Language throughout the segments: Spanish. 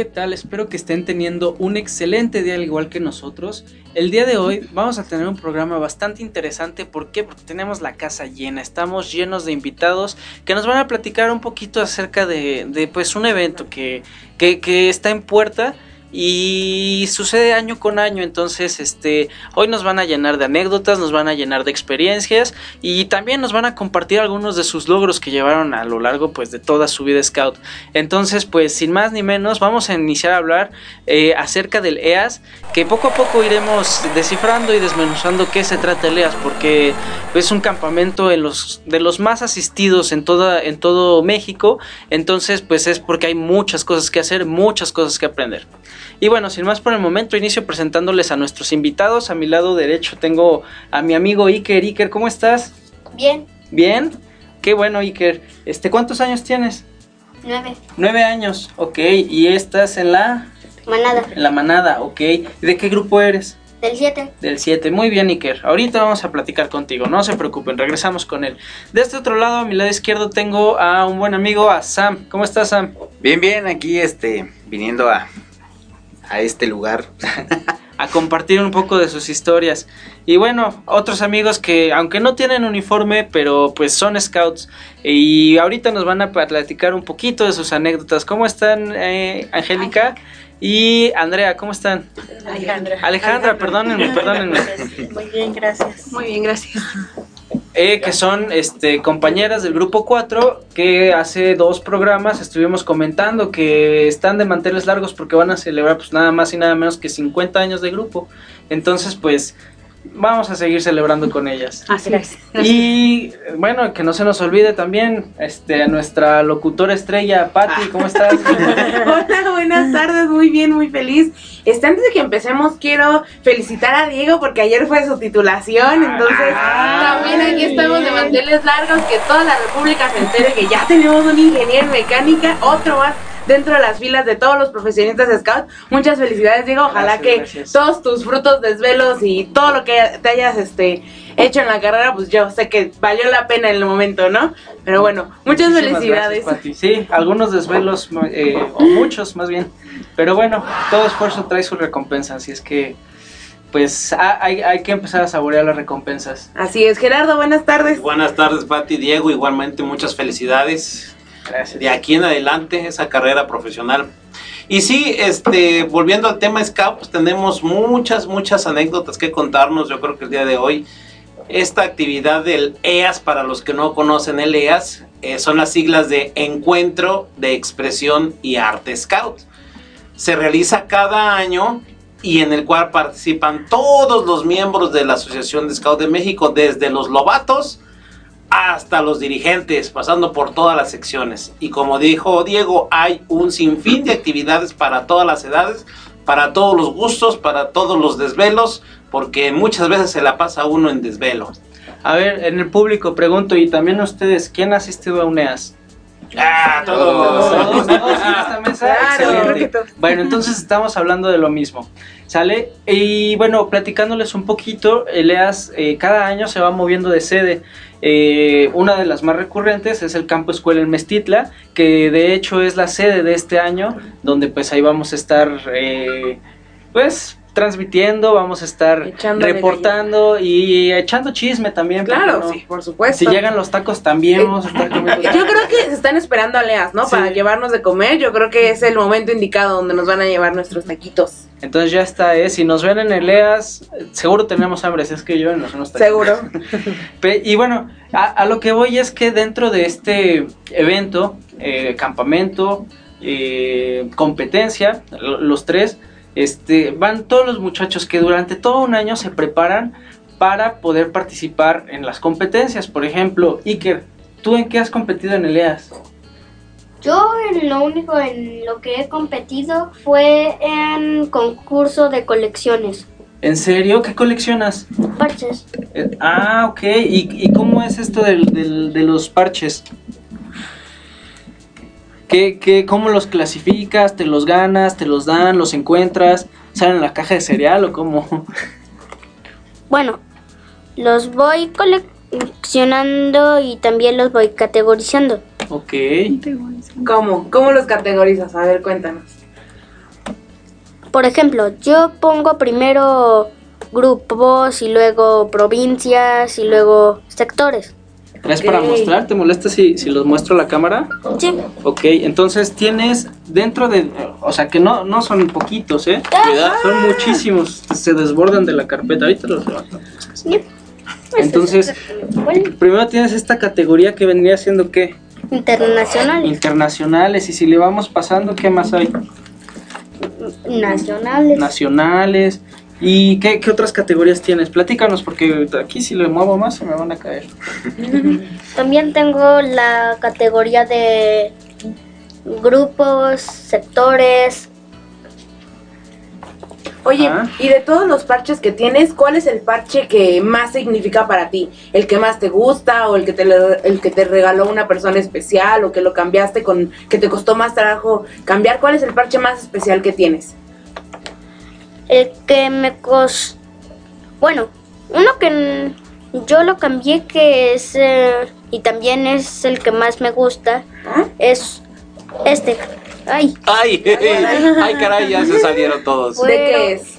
¿Qué tal? Espero que estén teniendo un excelente día al igual que nosotros. El día de hoy vamos a tener un programa bastante interesante. ¿Por qué? Porque tenemos la casa llena. Estamos llenos de invitados que nos van a platicar un poquito acerca de, de pues un evento que, que, que está en puerta y sucede año con año. Entonces este hoy nos van a llenar de anécdotas nos van a llenar de experiencias y también nos van a compartir algunos de sus logros que llevaron a lo largo pues de toda su vida scout. Entonces pues sin más ni menos vamos a iniciar a hablar eh, acerca del EAS que poco a poco iremos descifrando y desmenuzando qué se trata el EAS porque es un campamento en los de los más asistidos en toda en todo México. Entonces pues es porque hay muchas cosas que hacer muchas cosas que aprender y bueno, sin más por el momento, inicio presentándoles a nuestros invitados. A mi lado derecho tengo a mi amigo Iker. Iker, ¿cómo estás? Bien. ¿Bien? Qué bueno, Iker. Este, ¿Cuántos años tienes? Nueve. Nueve años, ok. ¿Y estás en la...? Manada. En la manada, ok. ¿De qué grupo eres? Del siete. Del 7, muy bien Iker. Ahorita vamos a platicar contigo, no se preocupen, regresamos con él. De este otro lado, a mi lado izquierdo, tengo a un buen amigo, a Sam. ¿Cómo estás, Sam? Bien, bien, aquí este, viniendo a, a este lugar. a compartir un poco de sus historias. Y bueno, otros amigos que aunque no tienen uniforme, pero pues son scouts. Y ahorita nos van a platicar un poquito de sus anécdotas. ¿Cómo están, eh, Angélica? Y Andrea, ¿cómo están? Alejandra. Alejandra, perdónenme, perdónenme. Muy bien, gracias. Muy bien, gracias. Eh, que son este, compañeras del grupo 4 que hace dos programas estuvimos comentando que están de manteles largos porque van a celebrar pues nada más y nada menos que 50 años de grupo. Entonces pues vamos a seguir celebrando con ellas. Así es. Y bueno, que no se nos olvide también este, a nuestra locutora estrella, Patti, ¿cómo estás? Hola, buenas tardes, muy bien, muy feliz. Este, antes de que empecemos, quiero felicitar a Diego porque ayer fue su titulación, entonces también aquí estamos de manteles largos, que toda la República se entere que ya tenemos un ingeniero en mecánica, otro más dentro de las filas de todos los profesionistas de Scout. Muchas felicidades, Diego. Ojalá Gracias, que gracias. todos tus frutos, desvelos y todo lo que te hayas este hecho en la carrera, pues yo sé que valió la pena en el momento, ¿no? Pero bueno, muchas Muchísimas felicidades. gracias. Sí, algunos desvelos, eh, o muchos más bien. Pero bueno, todo esfuerzo trae su recompensa, así es que pues ha- hay, hay que empezar a saborear las recompensas. Así es, Gerardo, buenas tardes. Buenas tardes, Pati, Diego, igualmente muchas felicidades. De aquí en adelante, esa carrera profesional. Y sí, este, volviendo al tema Scout, pues tenemos muchas, muchas anécdotas que contarnos, yo creo que el día de hoy. Esta actividad del EAS, para los que no conocen el EAS, eh, son las siglas de Encuentro de Expresión y Arte Scout. Se realiza cada año y en el cual participan todos los miembros de la Asociación de Scout de México, desde los lobatos hasta los dirigentes, pasando por todas las secciones. Y como dijo Diego, hay un sinfín de actividades para todas las edades, para todos los gustos, para todos los desvelos, porque muchas veces se la pasa uno en desvelo. A ver, en el público pregunto, y también a ustedes, ¿quién ha asistido a UNEAS? ¡Ah, Todos, todos! todos en esta mesa. Claro, Excelente. Bueno, entonces estamos hablando de lo mismo. ¿Sale? Y bueno, platicándoles un poquito, el EAS eh, cada año se va moviendo de sede. Eh, una de las más recurrentes es el campo escuela en Mestitla, que de hecho es la sede de este año, donde pues ahí vamos a estar, eh, pues transmitiendo, vamos a estar reportando y echando chisme también. ¿por qué Claro, no? sí, por supuesto. Si llegan los tacos también vamos a estar comiendo. Yo creo que se están esperando a Leas, ¿no? Sí. Para llevarnos de comer. Yo creo que es el momento indicado donde nos van a llevar nuestros taquitos. Entonces ya está, ¿eh? Si nos ven en el EAS, seguro tenemos hambre, si es que yo nos unos taquitos. Seguro. Y bueno, a, a lo que voy es que dentro de este evento, eh, campamento, eh, competencia, lo- los tres, este, van todos los muchachos que durante todo un año se preparan para poder participar en las competencias. Por ejemplo, Iker, ¿tú en qué has competido en ELEAS? Yo en lo único en lo que he competido fue en concurso de colecciones. ¿En serio? ¿Qué coleccionas? Parches. Eh, ah, ok. ¿Y, y cómo es esto del, del- de los parches? ¿Qué, qué, ¿Cómo los clasificas? ¿Te los ganas? ¿Te los dan? ¿Los encuentras? ¿Salen en la caja de cereal o cómo? Bueno, los voy coleccionando y también los voy categorizando. Ok. ¿Cómo? ¿Cómo los categorizas? A ver, cuéntanos. Por ejemplo, yo pongo primero grupos y luego provincias y luego sectores. ¿Traes para Ok. mostrar? ¿Te molesta si, si los muestro a la cámara? Sí. Ok, entonces tienes dentro de... O sea, que no, no son poquitos, ¿eh? Cuidado. Son muchísimos. Se desbordan de la carpeta. Ahorita los levanto. Sí. Entonces, primero tienes esta categoría que vendría siendo ¿qué? Internacionales. Internacionales. Y si le vamos pasando, ¿qué más hay? Nacionales. Nacionales. ¿Y qué, qué otras categorías tienes? Platícanos, porque aquí si le muevo más se me van a caer. También tengo la categoría de grupos, sectores. Oye, Ah. y de todos los parches que tienes, ¿cuál es el parche que más significa para ti? ¿El que más te gusta o el que te, el que te regaló una persona especial o que lo cambiaste con, que te costó más trabajo cambiar? ¿Cuál es el parche más especial que tienes? El que me costó... Bueno, uno que yo lo cambié que es... eh, y también es el que más me gusta. ¿Ah? Es este. Ay. Ay, ay, caray, ya se salieron todos. ¿De qué es?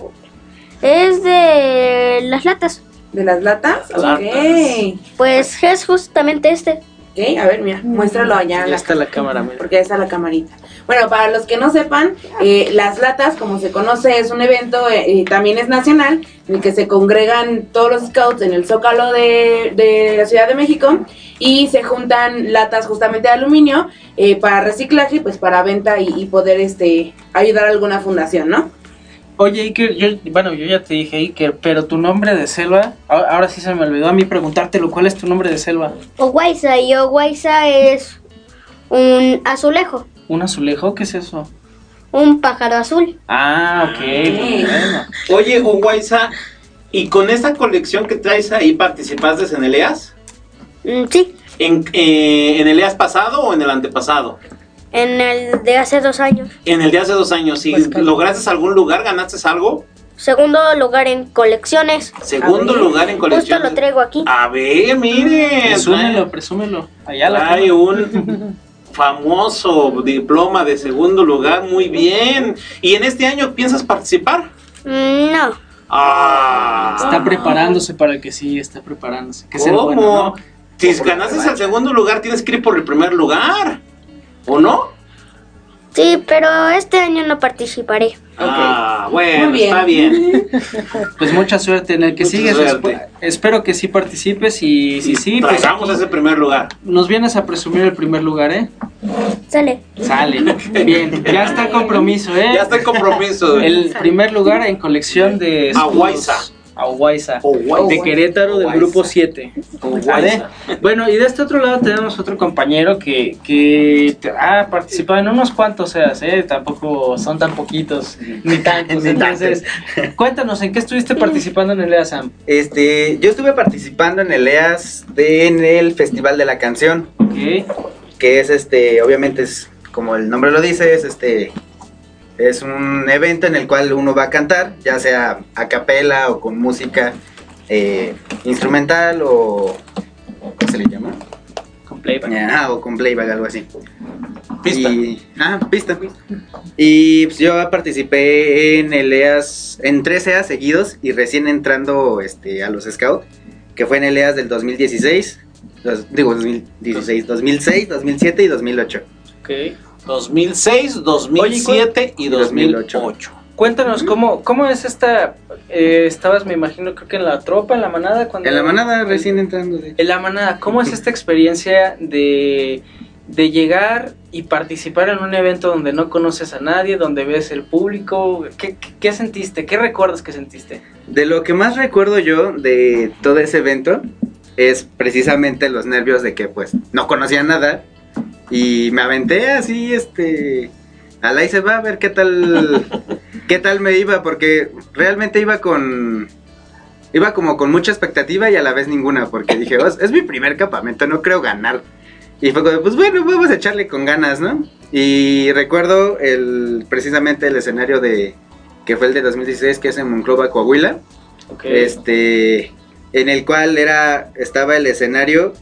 Es de las latas. ¿De las latas? Latas. Ok. Pues es justamente este. Ok, a ver, mira, muéstralo allá. Ya la está la cámara, mira. porque ahí está la camarita. Bueno, para los que no sepan, eh, las latas, como se conoce, es un evento, eh, y también es nacional, en el que se congregan todos los scouts en el zócalo de, de la Ciudad de México y se juntan latas justamente de aluminio eh, para reciclaje, pues para venta y, y poder este ayudar a alguna fundación, ¿no? Oye, Iker, yo, bueno, yo ya te dije Iker, pero tu nombre de selva, ahora, ahora sí se me olvidó a mí preguntártelo, ¿cuál es tu nombre de selva? Oguaiza. Y Oguaiza es un azulejo. ¿Un azulejo? ¿Qué es eso? Un pájaro azul. Ah, ok, bueno. Oye, Uguayza, ¿y con esta colección que traes ahí participaste en Eleas? Mm, sí. ¿En, eh, ¿En Eleas pasado o en el antepasado? En el de hace dos años. En el de hace dos años, ¿sí? ¿lograste algún lugar? ¿Ganaste algo? Segundo lugar en colecciones. Segundo lugar en Justo colección. lo traigo aquí. A ver, miren. Presúmelo, presúmelo. Allá la Hay un famoso diploma de segundo lugar, muy bien. ¿Y en este año piensas participar? Mm, No. Ah, Está preparándose para el que sí, está preparándose. Que sea ¿Cómo? bueno, ¿no? Si ganaste el segundo lugar, tienes que ir por el primer lugar. ¿O no? Sí, pero este año no participaré. Ah, bueno, Muy bien. está bien. Pues mucha suerte en el que Mucha sigues. suerte. Espero que sí participes y si sí, pues Traigamos aquí ese primer lugar. nos vienes a presumir el primer lugar, ¿eh? Sale. Sale. Bien, ya está el compromiso, ¿eh? Ya está el compromiso. El primer lugar en colección de escudos. Aguaiza. De Querétaro del grupo 7. Aguaiza. Bueno, y de este otro lado tenemos otro compañero que, que ha participado en unos cuantos seas, ¿eh? Tampoco son tan poquitos, ni tantos. Entonces, cuéntanos, ¿en qué estuviste participando en el EASAM? Este, yo estuve participando en el EAS de- en el Festival de la Canción, que es este, obviamente es como el nombre lo dice, es este es un evento en el cual uno va a cantar, ya sea a capela o con música eh, instrumental o ¿cómo se le llama? Con playback. Ajá, o con playback, algo así. Pista. Y, ah, pista. Y pues, yo participé en el EAS, en tres EAS seguidos y recién entrando este, a los Scouts, que fue en el EAS del 2016, dos- digo 2016, 2006, 2007 y 2008. Ok. 2006, 2007 y 2008. 2008. Cuéntanos, ¿cómo, cómo es esta? eh, estabas, me imagino, creo que en la tropa, en la manada. cuando En la manada recién entrando. de- En la manada, ¿cómo es esta experiencia de, de llegar y participar en un evento donde no conoces a nadie, donde ves el público? ¿Qué, qué, qué sentiste? ¿Qué recuerdas que sentiste? De lo que más recuerdo yo de todo ese evento es precisamente los nervios de que pues no conocía nada y me aventé así, este, a la se va a ver qué tal, qué tal me iba, porque realmente iba con, iba como con mucha expectativa y a la vez ninguna, porque dije, "Oh, es mi primer campamento, no creo ganar. Y fue como, pues bueno, vamos a echarle con ganas, ¿no? Y recuerdo el, precisamente el escenario de, que fue el de 2016, que es en Monclova, Coahuila, este, en el cual era, estaba el escenario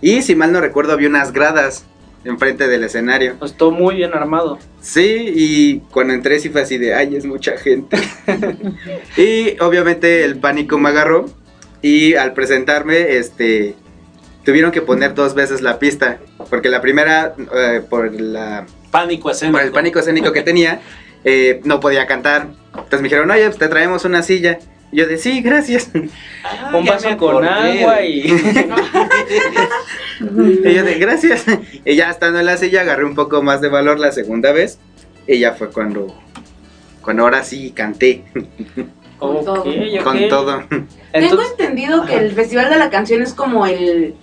y si mal no recuerdo había unas gradas enfrente del escenario. Pues todo muy bien armado. Sí, y cuando entré sí fue así de, ay, es mucha gente. y obviamente el pánico me agarró y al presentarme, este, tuvieron que poner dos veces la pista, porque la primera, eh, por la... Pánico escénico. Por el pánico escénico que tenía, eh, no podía cantar. Entonces me dijeron, oye, pues te traemos una silla. Yo de, sí, gracias. Ah, Un vaso con agua y... Y yo de, gracias. Y ya estando en la silla agarré un poco más de valor la segunda vez. Y ya fue cuando, cuando ahora sí canté. Con todo. Con todo. Tengo entendido que el Festival de la Canción es como el,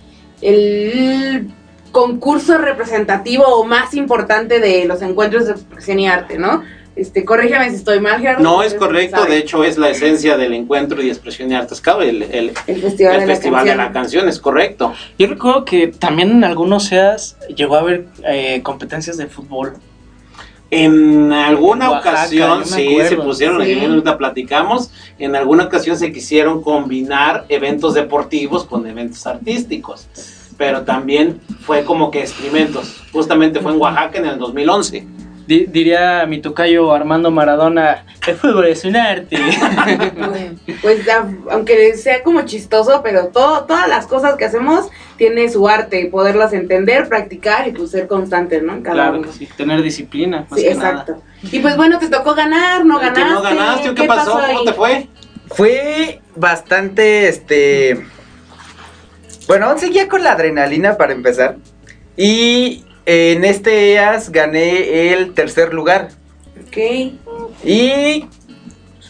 el concurso representativo o más importante de los encuentros de expresión y arte, ¿no? Este, corrígeme si estoy mal, Gerardo. No es correcto, de hecho es la esencia del encuentro y expresión de artes Cabo, el, el, el Festival, el de, la Festival Canción. de la Canción, es correcto. yo recuerdo que también en algunos SEAS llegó a haber eh, competencias de fútbol. En alguna Oaxaca, ocasión, sí, acuerdo. se pusieron, Sí. aquí platicamos, en alguna ocasión se quisieron combinar eventos deportivos con eventos artísticos, pero también fue como que experimentos, justamente fue en Oaxaca en el 2011. Di- diría mi tocayo Armando Maradona, el fútbol es un arte. Pues aunque sea como chistoso, pero todo, todas las cosas que hacemos tiene su arte y poderlas entender, practicar y pues ser constantes, ¿no? En cada claro uno. que sí, tener disciplina, más Sí, que exacto. Y pues bueno, te tocó ganar, no ¿Que ganaste. no ganaste qué, pasó? ¿Cómo ahí? te fue? Fue bastante, este... Bueno, aún seguía con la adrenalina para empezar. Y en este EAS gané el tercer lugar. Ok. Y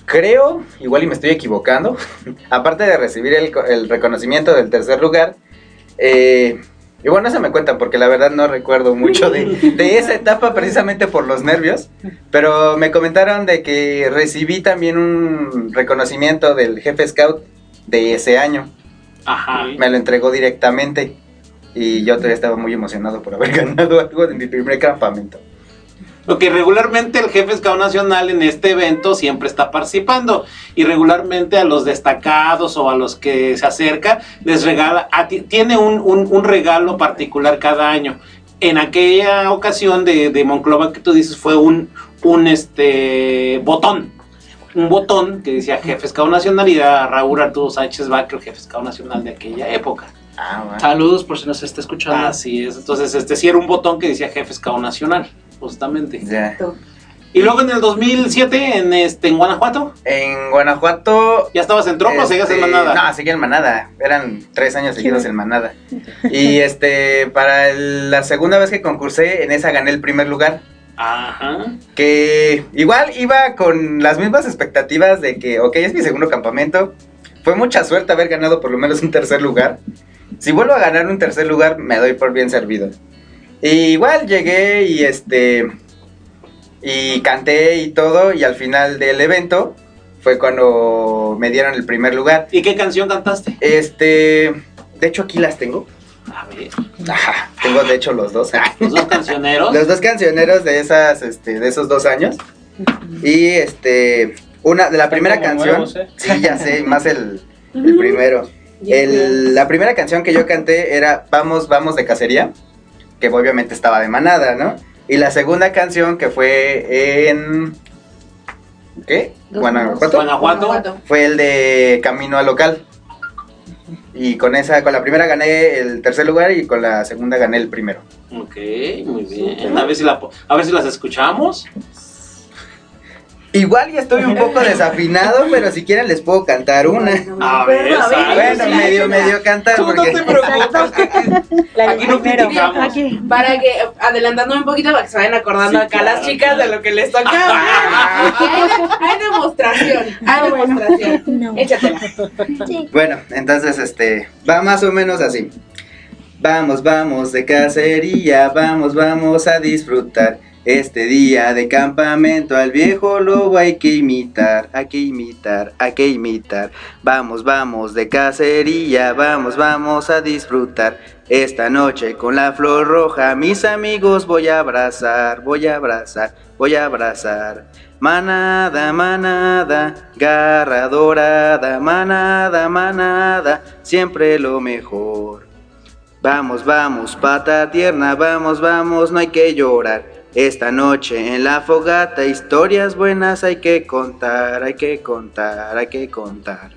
creo, igual y me estoy equivocando, aparte de recibir el, co- el reconocimiento del tercer lugar, eh, y bueno, eso me cuentan porque la verdad no recuerdo mucho de, de esa etapa precisamente por los nervios, pero me comentaron de que recibí también un reconocimiento del jefe scout de ese año, Ajá. me lo entregó directamente y yo todavía estaba muy emocionado por haber ganado algo de mi primer campamento. Porque regularmente el jefe Scout Nacional en este evento siempre está participando y regularmente a los destacados o a los que se acerca les regala, a ti- tiene un, un- un regalo particular cada año. En aquella ocasión de, de Monclova que tú dices fue un, un este botón, un botón que decía jefe Scout Nacional y era Raúl Arturo Sánchez Vázquez, jefe Scout Nacional de aquella época. Ah, bueno. Saludos por si nos está escuchando. Así es, entonces este sí era un botón que decía jefe Scout Nacional, justamente. Ya. Y luego en el 2007 en este en Guanajuato, En Guanajuato ya estabas en tropa o seguías en Este, manada. No, seguía en manada. Eran tres años seguidos en manada. Y este, para la segunda vez que concursé, en esa gané el primer lugar. Ajá. Que igual iba con las mismas expectativas de que, ok, es mi segundo campamento. Fue mucha suerte haber ganado por lo menos un tercer lugar. Si vuelvo a ganar un tercer lugar, me doy por bien servido. Y igual llegué y este. Y canté y todo. Y al final del evento fue cuando me dieron el primer lugar. ¿Y qué canción cantaste? Este. De hecho, aquí las tengo. A ver, Ajá, tengo de hecho los dos. los dos cancioneros. Los dos cancioneros de esas, este, de esos dos años. Y este. Una, de la primera canción. nuevos, ¿eh? Sí, ya sé, más el, el primero. El- la primera canción que yo canté era Vamos, vamos de cacería. Que obviamente estaba de manada, ¿no? Y la segunda canción que fue en. ¿Qué? Guanajuato. Guanajuato. Fue el de Camino al Local. Y con esa, con la primera gané el tercer lugar y con la segunda gané el primero. Ok, muy bien. A ver si, la, po- a ver si las escuchamos. Igual ya estoy un poco desafinado, pero si quieren les puedo cantar una. A ver, a ver. Bueno, medio, medio cantar. Tú no te preocupes. que- Aquí no criticamos. Para que, adelantándome un poquito, para que se vayan acordando Sí, acá claro, las chicas de lo que les toca. hay, hay demostración, hay demostración. Échatela. Bueno, entonces este va más o menos así. Vamos, vamos de cacería, vamos, vamos a disfrutar. Este día de campamento al viejo lobo hay que imitar, hay que imitar, hay que imitar. Vamos, vamos de cacería, vamos, vamos a disfrutar. Esta noche con la flor roja, mis amigos voy a abrazar, voy a abrazar, voy a abrazar. Manada, manada, garra dorada, manada, manada, siempre lo mejor. Vamos, vamos, pata tierna, vamos, vamos, no hay que llorar. Esta noche en la fogata, historias buenas hay que contar, hay que contar, hay que contar.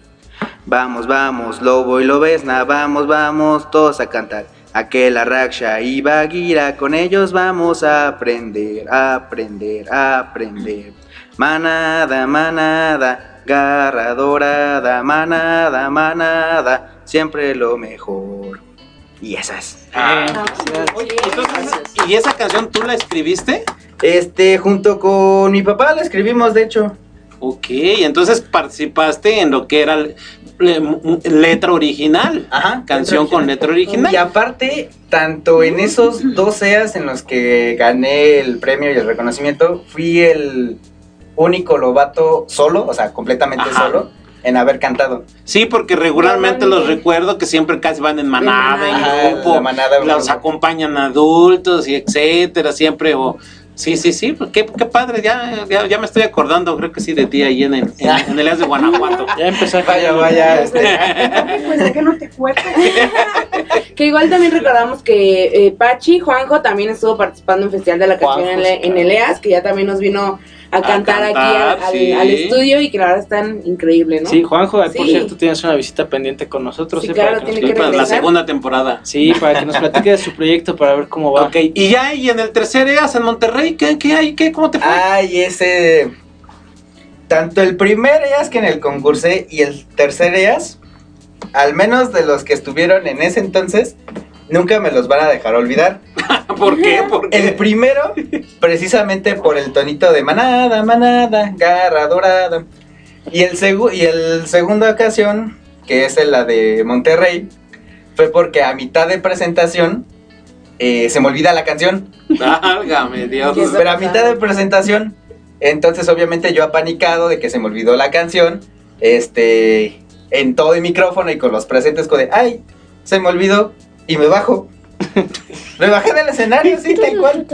Vamos, vamos, lobo y lobesna, vamos, vamos, todos a cantar. Aquel Raksha y Bagheera, con ellos vamos a aprender, aprender, aprender. Manada, manada, garra dorada, manada, manada, siempre lo mejor. Y esa es. Ah, Oye, entonces, ¿y esa canción tú la escribiste? Este, junto con mi papá la escribimos, de hecho. Ok, entonces participaste en lo que era le- le- letra original. Ajá. Canción con letra original. Y aparte, tanto en esos dos EAs en los que gané el premio y el reconocimiento, fui el único lobato solo, o sea, completamente Ajá. solo, en haber cantado. Sí, porque regularmente los recuerdo que siempre casi van en manada, en grupo, la manada, los grupo. acompañan adultos y etcétera, siempre o sí, sí, sí, pues qué, qué padre, ya, ya, ya me estoy acordando, creo que sí de ti ahí en el, en, en el de Guanajuato. Ya empezó a Vaya, vaya, este. Pues de que no te acuerdas. que igual también recordamos que eh, Pachi, Juanjo, también estuvo participando en Festival de la Canción Juanjo, en, en el EAS, que ya también nos vino a cantar, aquí cantar, al, al- sí. al estudio y que la verdad están increíble, ¿no? Sí, Juanjo, por Sí. cierto, tienes una visita pendiente con nosotros. Sí, ¿eh? claro, para que nos tiene que Para la segunda temporada. Sí, para que nos platique de su proyecto para ver cómo va. Ok, y ya y en el tercer EAS en Monterrey, ¿qué, qué hay? ¿Qué? ¿Cómo te fue? Ay, ese. Tanto el primer EAS que en el concursé y el tercer EAS, al menos de los que estuvieron en ese entonces, nunca me los van a dejar olvidar. ¿Por qué? ¿Por El primero, precisamente por el tonito de manada, manada, garra dorada. Y el, segu y el segunda ocasión, que es la de Monterrey, fue porque a mitad de presentación eh, se me olvida la canción. Válgame Dios. ¿Qué Pero a mitad de presentación, entonces obviamente yo apanicado de que se me olvidó la canción, este, en todo el micrófono y con los presentes con de, ay, se me olvidó y me bajo. me bajé del escenario, sí, tal cual.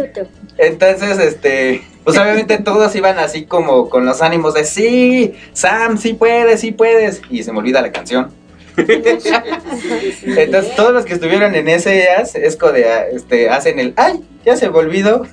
Entonces, este, pues obviamente todos iban así como con los ánimos de, sí, Sam, sí puedes, sí puedes, y se me olvida la canción. Entonces todos los que estuvieron en ese EAS es de, ah, este, hacen el, ay, ya se me olvidó.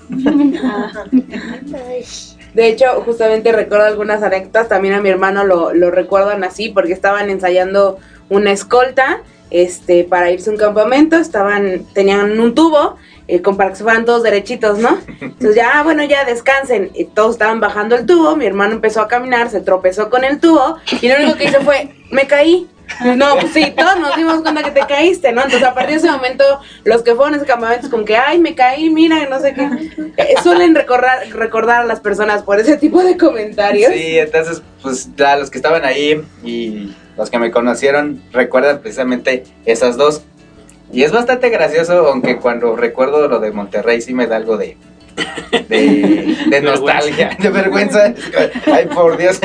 De hecho, justamente recuerdo algunas anécdotas, también a mi hermano lo, lo recuerdan así, porque estaban ensayando una escolta este, para irse a un campamento, estaban, tenían un tubo, eh, con, para que se fueran todos derechitos, ¿no? Entonces ya, ah, bueno, ya descansen, todos estaban bajando el tubo, mi hermano empezó a caminar, se tropezó con el tubo, y lo único que hizo fue, me caí. No, pues sí, todos nos dimos cuenta que te caíste, ¿no? Entonces a partir de ese momento, los que fueron a ese campamento es como que, ay, me caí, mira, no sé qué. Eh, suelen recordar, recordar a las personas por ese tipo de comentarios. Sí, entonces, pues ya los que estaban ahí y los que me conocieron recuerdan precisamente esas dos. Y es bastante gracioso, aunque cuando recuerdo lo de Monterrey sí me da algo de, de, de nostalgia, de vergüenza. Ay, por Dios,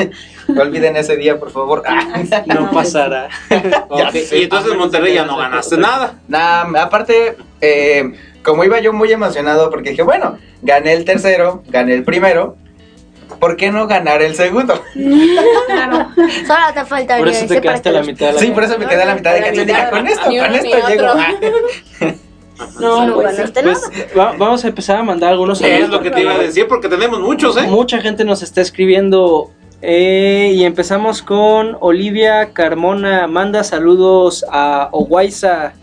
no olviden ese día, por favor. Ah, No pasará. Y entonces en Monterrey ya no ganaste nada. Nah, aparte, eh, como iba yo muy emocionado porque dije, bueno, gané el tercero, gané el primero, ¿por qué no ganar el segundo? Solo te faltaría Por eso te quedaste a la mitad de la Sí, por eso me quedé a la mitad de La canción. Dije, con esto, con esto llego. Ah. No, No pues, ganaste Pues nada. va- vamos a empezar a mandar algunos Es lo que te iba a decir, porque tenemos muchos, ¿eh? Mucha gente nos está escribiendo eh, y empezamos con Olivia Carmona. Manda saludos a Oguaiza.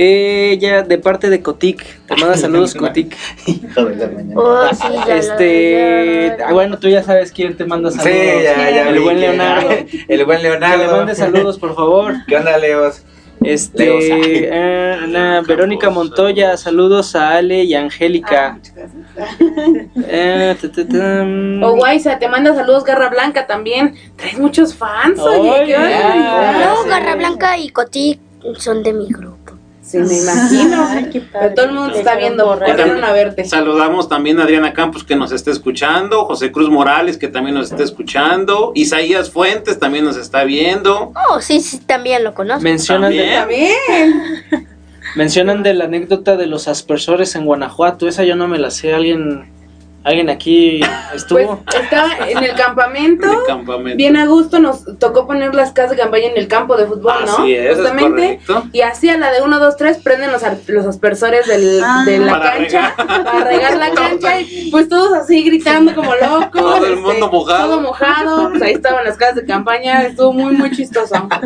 Ella de parte de Cotic, te manda saludos Cotic. Hijo de la mañana. Oh, sí, ya lo- Este, ya- ah, bueno, tú ya sabes quién te manda Sí, saludos. ya, ya. El vi buen que- Leonardo. El buen Que Leonardo. le mande saludos, por favor. ¿Qué onda, Leos? Este, Leos. eh, Ana Verónica Montoya, saludos a Ale y Angélica. Eh, ta, tam. O Guaysa, te manda saludos Garra Blanca también. Traes muchos fans, oye. Barbaridad. No, Garra Blanca y Coti son de mi grupo. Sí, me imagino. Ay, qué padre. Pero todo el mundo te está viendo, corrieron a verte. Saludamos también a Adriana Campos que nos está escuchando, José Cruz Morales que también nos está escuchando, Isaías Fuentes también nos está viendo. Oh, sí, sí, también lo conozco. Mencionan de, También. También. mencionan de la anécdota de los aspersores en Guanajuato. Esa yo no me la sé. Alguien, alguien aquí Pues estuvo. estaba en el campamento. De campamento. Bien a gusto nos tocó poner las casas de campaña en el campo de fútbol, ¿no? Así es, es Justamente. y así a la de 1, 2, 3 prenden los, los aspersores del, Ah. de la Para cancha regar. para regar la cancha y pues todos así gritando como locos. Todo el este, mundo mojado. Todo mojado, pues ahí estaban las casas de campaña, estuvo muy muy chistoso.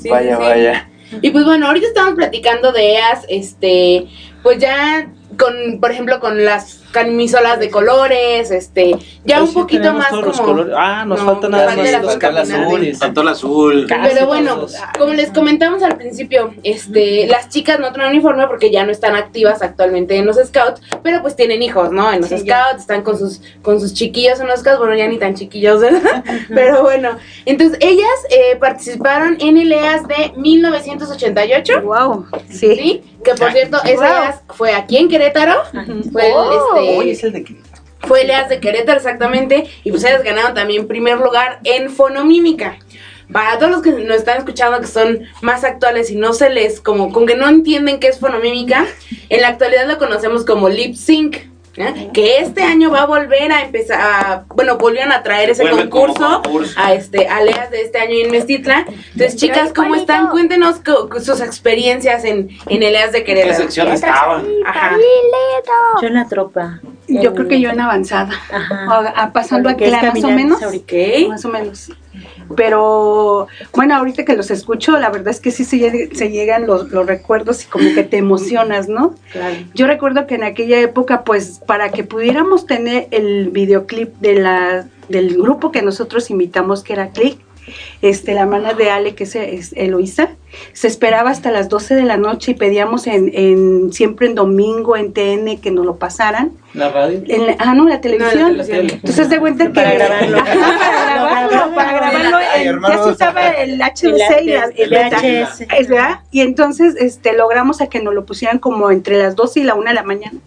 Sí, vaya, sí, vaya. Y pues bueno, ahorita estamos platicando de EAS, este, pues ya con, por ejemplo, con las camisolas de colores, este, ya Pues un sí, poquito más todos los como... colores. Ah, nos No, falta nada más los azul. Tanto el azul. Casi Pero bueno, todos. como les comentamos al principio, este, las chicas no traen uniforme porque ya no están activas actualmente en los scouts, pero pues tienen hijos, ¿no? En los Sí, scouts ya. están con sus con sus chiquillos en los scouts, bueno, ya ni tan chiquillos, ¿verdad? pero bueno, entonces ellas eh, participaron en el EAS de 1988, Wow, ¿sí? Que por cierto, ese EAS fue aquí en Querétaro, fue el, Oh. Este, es el de que. fue el EAS de Querétaro exactamente, y pues ellas ganaron también primer lugar en fonomímica. Para todos los que nos están escuchando que son más actuales y no se les, como, con que no entienden qué es fonomímica, en la actualidad lo conocemos como lip sync. ¿Eh? Que este año va a volver a empezar, a- bueno, volvieron a traer ese Vuelve concurso concurso. a este a Leas de este año en Mestitla. Entonces, chicas, ¿cómo están? Cuéntenos co- sus experiencias en, en el EAS de ¿Qué Querétaro. sección estaban? Ajá. yo en la tropa. Yo creo que yo en avanzada, Ajá. o a- pasando a que más o menos. Más o menos. Pero bueno, ahorita que los escucho, la verdad es que sí se, se llegan los, los recuerdos y como que te emocionas, ¿no? Claro. Yo recuerdo que en aquella época, pues para que pudiéramos tener el videoclip de la, del grupo que nosotros invitamos, que era Click, este, la hermana de Ale, que es, es Eloisa, se esperaba hasta las 12 de la noche y pedíamos en, en siempre en domingo en TN que nos lo pasaran. La radio. En la- ah, no, la televisión. la tele. Entonces de cuenta que Para grabarlo. Ajá, para grabarlo, para grabarlo, Ay, en- hermano, ya se usaba el HDC y la, el beta. Es verdad. Y entonces este logramos a que nos lo pusieran como entre las 12 y la 1 de la mañana.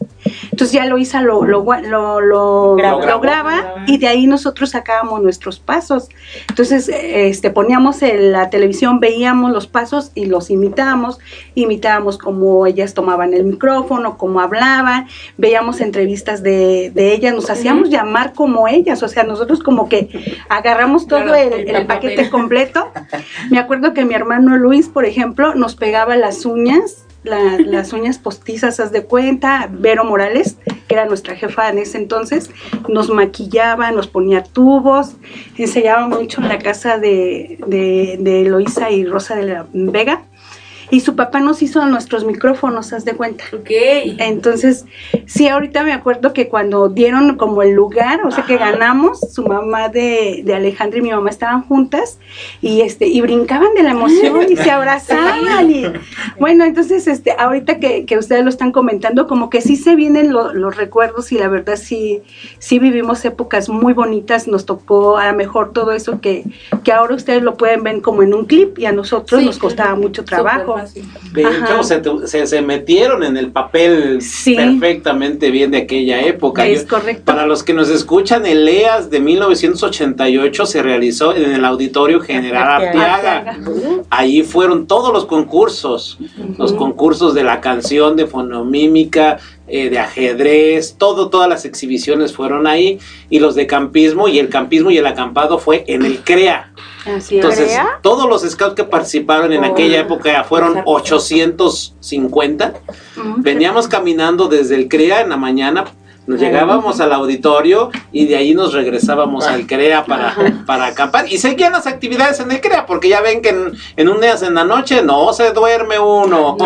Entonces ya Loisa lo, lo, lo, lo, Graba. lo graba y de ahí nosotros sacábamos nuestros pasos. Entonces este poníamos en la televisión, veíamos los pasos y los imitábamos. Imitábamos cómo ellas tomaban el micrófono, cómo hablaban, veíamos entrevistas de, de ellas, nos hacíamos llamar como ellas. O sea, nosotros como que agarramos todo Claro, el, el paquete completo. Me acuerdo que mi hermano Luis, por ejemplo, nos pegaba las uñas, la- las uñas postizas, haz de cuenta. Vero Morales, que era nuestra jefa en ese entonces, nos maquillaba, nos ponía tubos, ensayaba mucho en la casa de, de, de Eloísa y Rosa de la Vega. Y su papá nos hizo nuestros micrófonos, haz de cuenta. Ok. Entonces, sí, ahorita me acuerdo que cuando dieron como el lugar, o sea, que ganamos, su mamá de, de Alejandra y mi mamá estaban juntas y este y brincaban de la emoción y se abrazaban. Y, bueno, entonces, este, ahorita que, que ustedes lo están comentando, como que sí se vienen lo- los recuerdos y la verdad sí, sí vivimos épocas muy bonitas, nos tocó a lo mejor todo eso que, que ahora ustedes lo pueden ver como en un clip y a nosotros Sí. nos costaba mucho trabajo. De hecho, se, tu- se, se metieron en el papel Sí. perfectamente bien de aquella época. Es Yo- correcto. Para los que nos escuchan, el EAS de 1988 se realizó en el Auditorio General Arteaga. Ahí fueron todos los concursos, los concursos de la canción, de fonomímica, eh, de ajedrez, todo, todas las exhibiciones fueron ahí, y los de campismo, y el campismo y el acampado fue en el CREA. Así es. Entonces, ¿CREA? todos los scouts que participaron en Oh, aquella época fueron exacto. 850. Ujú. Veníamos caminando desde el CREA en la mañana Nos llegábamos al auditorio y de ahí nos regresábamos al CREA para, para acampar. Y seguían las actividades en el CREA, porque ya ven que en, en un día en la noche no se duerme uno.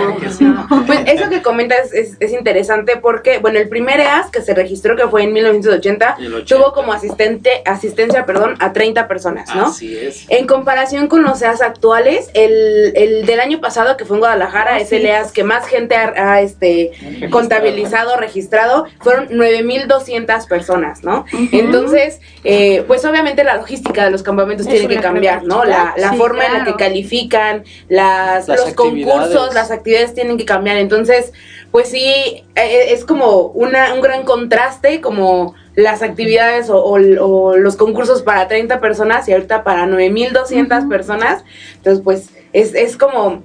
Pues eso que comentas es, es, interesante porque, bueno, el primer EAS que se registró, que fue en 1980, tuvo como asistente, asistencia perdón, a 30 personas, ¿no? Así es. En comparación con los EAS actuales, el, el del año pasado, que fue en Guadalajara, es el EAS que más gente ha, ha este, contabilizado, registrado, fueron 9.200 personas, ¿no? Entonces, eh, pues obviamente la logística de los campamentos tiene que cambiar, ¿no? La, la Sí, forma en la que califican, las, Las los concursos, actividades. las actividades tienen que cambiar. Entonces, pues sí, eh, es como una, un gran contraste, como las actividades o, o- o los concursos para 30 personas y ahorita para 9.200 personas. Entonces, pues es, es como...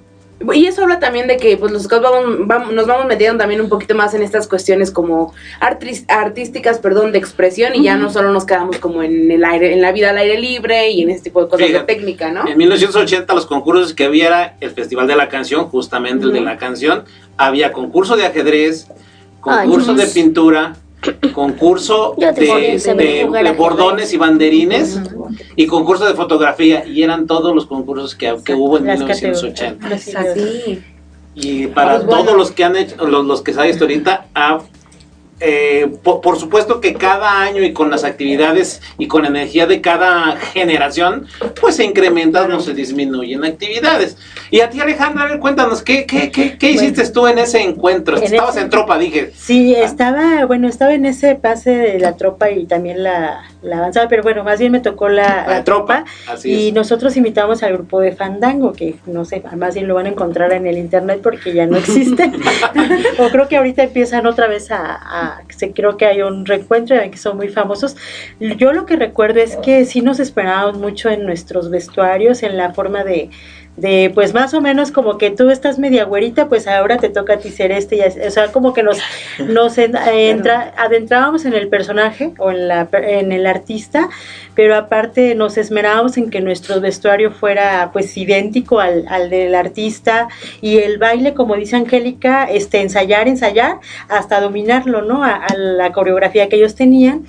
Y eso habla también de que pues los vamos, vamos- nos vamos metiendo también un poquito más en estas cuestiones como artísticas, perdón, de expresión y ya no solo nos quedamos como en el aire, en la vida al aire libre y en este tipo de cosas de técnica, ¿no? En 1980 los concursos que había era el Festival de la Canción, justamente el de la canción. Había concurso de ajedrez, concurso Ay, de pintura, concurso de, bordones y banderines y concurso de fotografía. Y eran todos los concursos que, que hubo en Las 1980. Así. Y para Pues bueno. todos los que han hecho, los, los que saben hasta ahorita, ha- eh, por, por supuesto que cada año y con las actividades y con la energía de cada generación, pues se incrementan o se disminuyen actividades. Y a ti Alejandra, a ver, cuéntanos, ¿qué, qué, qué, qué hiciste tú en ese encuentro? En Estabas ese- en tropa, dije. Sí, estaba, bueno, estaba en ese pase de la tropa y también la, la avanzada, pero bueno, más bien me tocó la, la tropa. Así Y es. nosotros invitamos al grupo de Fandango, que no sé, más bien lo van a encontrar en el internet porque ya no existe. o creo que ahorita empiezan otra vez a, a- se, creo que hay un reencuentro, que son muy famosos. Yo lo que recuerdo es que sí nos esperábamos mucho en nuestros vestuarios, en la forma de de pues más o menos como que tú estás media güerita, pues ahora te toca a ti ser este, y así, o sea, como que nos, nos en- entra, adentrábamos en el personaje o en, la, en el artista, pero aparte nos esmerábamos en que nuestro vestuario fuera pues idéntico al, al del artista y el baile, como dice Angélica, este, ensayar, ensayar hasta dominarlo, ¿no? A, a la coreografía que ellos tenían.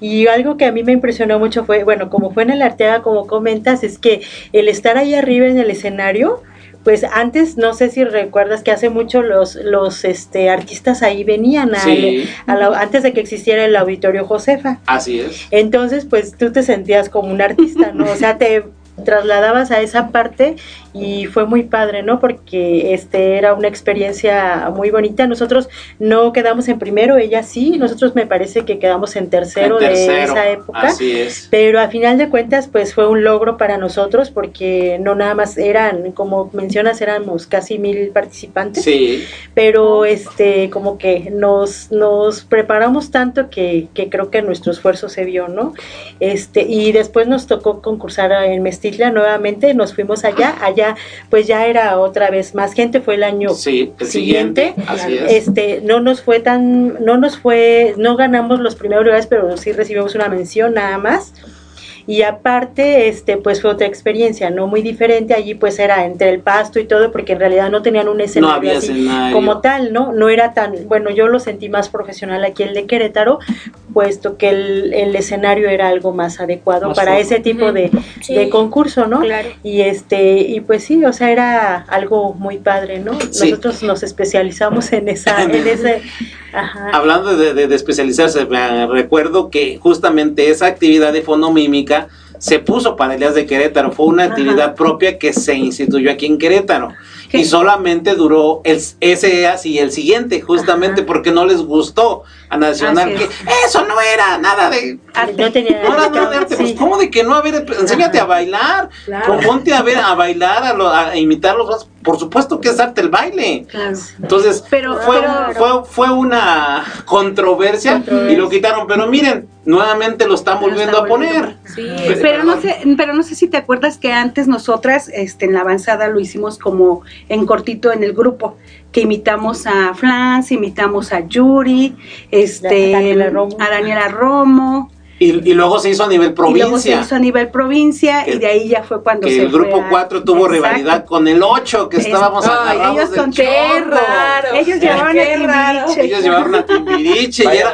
Y algo que a mí me impresionó mucho fue, bueno, como fue en el Arteaga, como comentas, es que el estar ahí arriba en el escenario, pues antes, no sé si recuerdas que hace mucho los, los este, artistas ahí venían, a- Sí. a la- antes de que existiera el auditorio Josefa. Así es. Entonces, pues tú te sentías como un artista, ¿no? O sea, te trasladabas a esa parte y fue muy padre, ¿no? Porque este era una experiencia muy bonita. Nosotros no quedamos en primero, ella sí, nosotros me parece que quedamos en tercero, En de esa época. Así es. Pero a final de cuentas, pues fue un logro para nosotros porque no nada más eran, como mencionas, éramos casi mil participantes Sí. pero este como que nos, nos preparamos tanto que, que creo que nuestro esfuerzo se vio, ¿no? Este, y después nos tocó concursar en Mestitla nuevamente, nos fuimos allá, allá pues ya era otra vez más gente, fue el año Sí, el siguiente. Así es. este no nos fue tan no nos fue no ganamos los primeros lugares pero sí recibimos una mención nada más y aparte este pues fue otra experiencia no muy diferente allí pues era entre el pasto y todo porque en realidad no tenían un escenario había así escenario. como tal no no era tan bueno yo lo sentí más profesional aquí el de Querétaro puesto que el, el escenario era algo más adecuado Más para ese tipo de, Sí. de concurso no Claro. y este y pues sí o sea era algo muy padre no Sí. nosotros nos especializamos en esa en ese ajá Hablando de, de- de especializarse, me recuerdo que justamente esa actividad de fonomímica se puso para el Días de Querétaro. Fue una actividad propia que se instituyó aquí en Querétaro. Y solamente duró el, ese EAS y el siguiente, justamente porque no les gustó a Nacional. Así Que es. eso no era nada de. no tenía No era nada de arte. Pues, sí. ¿cómo de que no? A ver, enséñate a bailar. Claro. Ponte a ver, a bailar, a, lo- a imitar los. Por supuesto que es arte el baile. Claro. Entonces, Pero- fue, pero- fue, fue una controversia, Controversia. y lo quitaron. Pero miren, nuevamente lo están volviendo a poner. Sí. Pero no sé, pero no sé si te acuerdas que antes nosotras, este, en la avanzada lo hicimos como en cortito en el grupo, que imitamos a Flans, imitamos a Yuri, este, A Daniela Romo. a Daniela Romo, Y, luego se hizo a nivel provincia. Y luego se hizo a nivel provincia y de ahí ya fue cuando que el grupo 4 tuvo rivalidad con el 8 que estábamos agarrados ellos con qué raro. Ellos llevaban a Timbiriche. Ellos llevaban a Timbiriche y, era,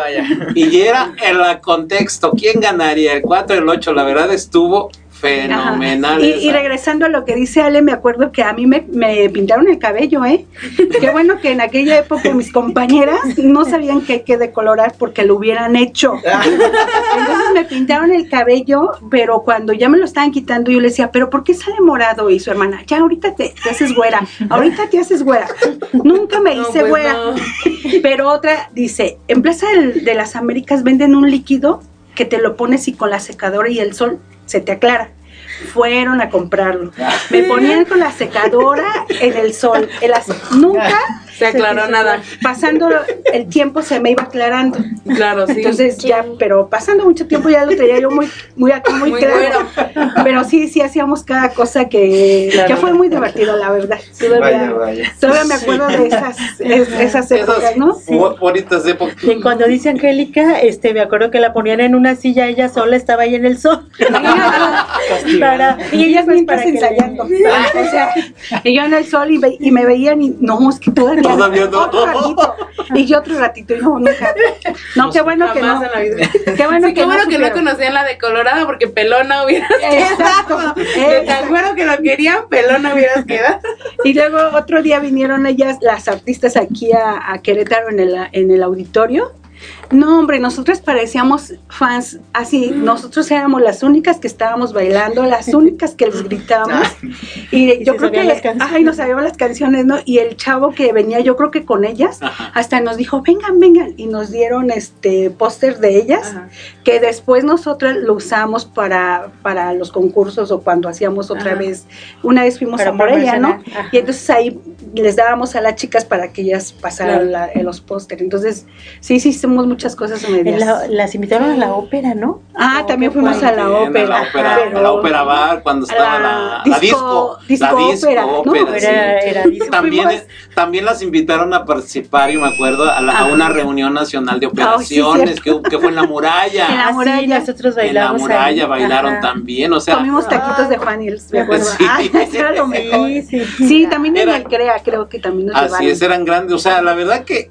y era el contexto. ¿Quién ganaría? El 4 y el 8. La verdad estuvo Fenomenal. Y, regresando a lo que dice Ale, me acuerdo que a mí me, pintaron el cabello, ¿eh? Qué bueno que en aquella época mis compañeras no sabían qué que decolorar porque lo hubieran hecho. Entonces me pintaron el cabello, pero cuando ya me lo estaban quitando, yo le decía, ¿pero por qué sale morado? Y su hermana, ya ahorita te, haces güera, ahorita te haces güera. Nunca me hice pues güera. Pero otra dice, en Plaza de las Américas venden un líquido que te lo pones y con la secadora y el sol se te aclara. Fueron a comprarlo. Me ponían con la secadora en el sol. El nunca se aclaró nada. Pasando el tiempo se me iba aclarando. Claro, sí. Entonces ya, pero pasando mucho tiempo ya lo tenía yo muy, muy muy, claro. Pero sí, sí hacíamos cada cosa que, que fue muy divertido, la verdad. Todavía, todavía me acuerdo de esas, esas épocas, ¿no? Sí. Bonitas épocas. Y cuando dice Angélica, este, me acuerdo que la ponían en una silla, ella sola estaba ahí en el sol. para, y ellas pues, mientras ensayando. o sea, y yo en el sol y, y me veían y no, es que todavía otro ratito. Y yo otro ratito, y no, nunca. No, qué bueno que no. Qué bueno, que, bueno no que no conocían la de Colorado porque pelona hubiera quedado. De tan bueno que lo querían, pelona hubieras quedado. Y luego otro día vinieron ellas, las artistas, aquí a, a Querétaro en el, en el auditorio no, hombre, nosotros parecíamos fans así. Nosotros éramos las únicas que estábamos bailando, las únicas que les gritábamos. Ah. y yo creo que, ay, no sabíamos las canciones, ¿no? Y el chavo que venía, yo creo que con ellas, hasta nos dijo, vengan, vengan. Y nos dieron este póster de ellas, que después nosotros lo usamos para, para los concursos o cuando hacíamos otra vez. Una vez fuimos a por ella, ¿no? Y entonces ahí les dábamos a las chicas para que ellas pasaran los pósteres. Entonces, sí, sí, hicimos muchas cosas en las invitaron a la ópera, ¿no? Ah, también fuimos a la ópera. A la ópera, bar cuando estaba la, disco, la disco, ópera, era, También, también las invitaron a participar, y me acuerdo, a, una reunión nacional de operaciones que, que, fue en la muralla. En la muralla. nosotros bailamos. En la muralla bailaron también, o sea. Comimos taquitos de Juan me acuerdo. Sí. era lo mejor. Sí, también en el CREA creo que también nos Así es, eran grandes, o sea, la verdad que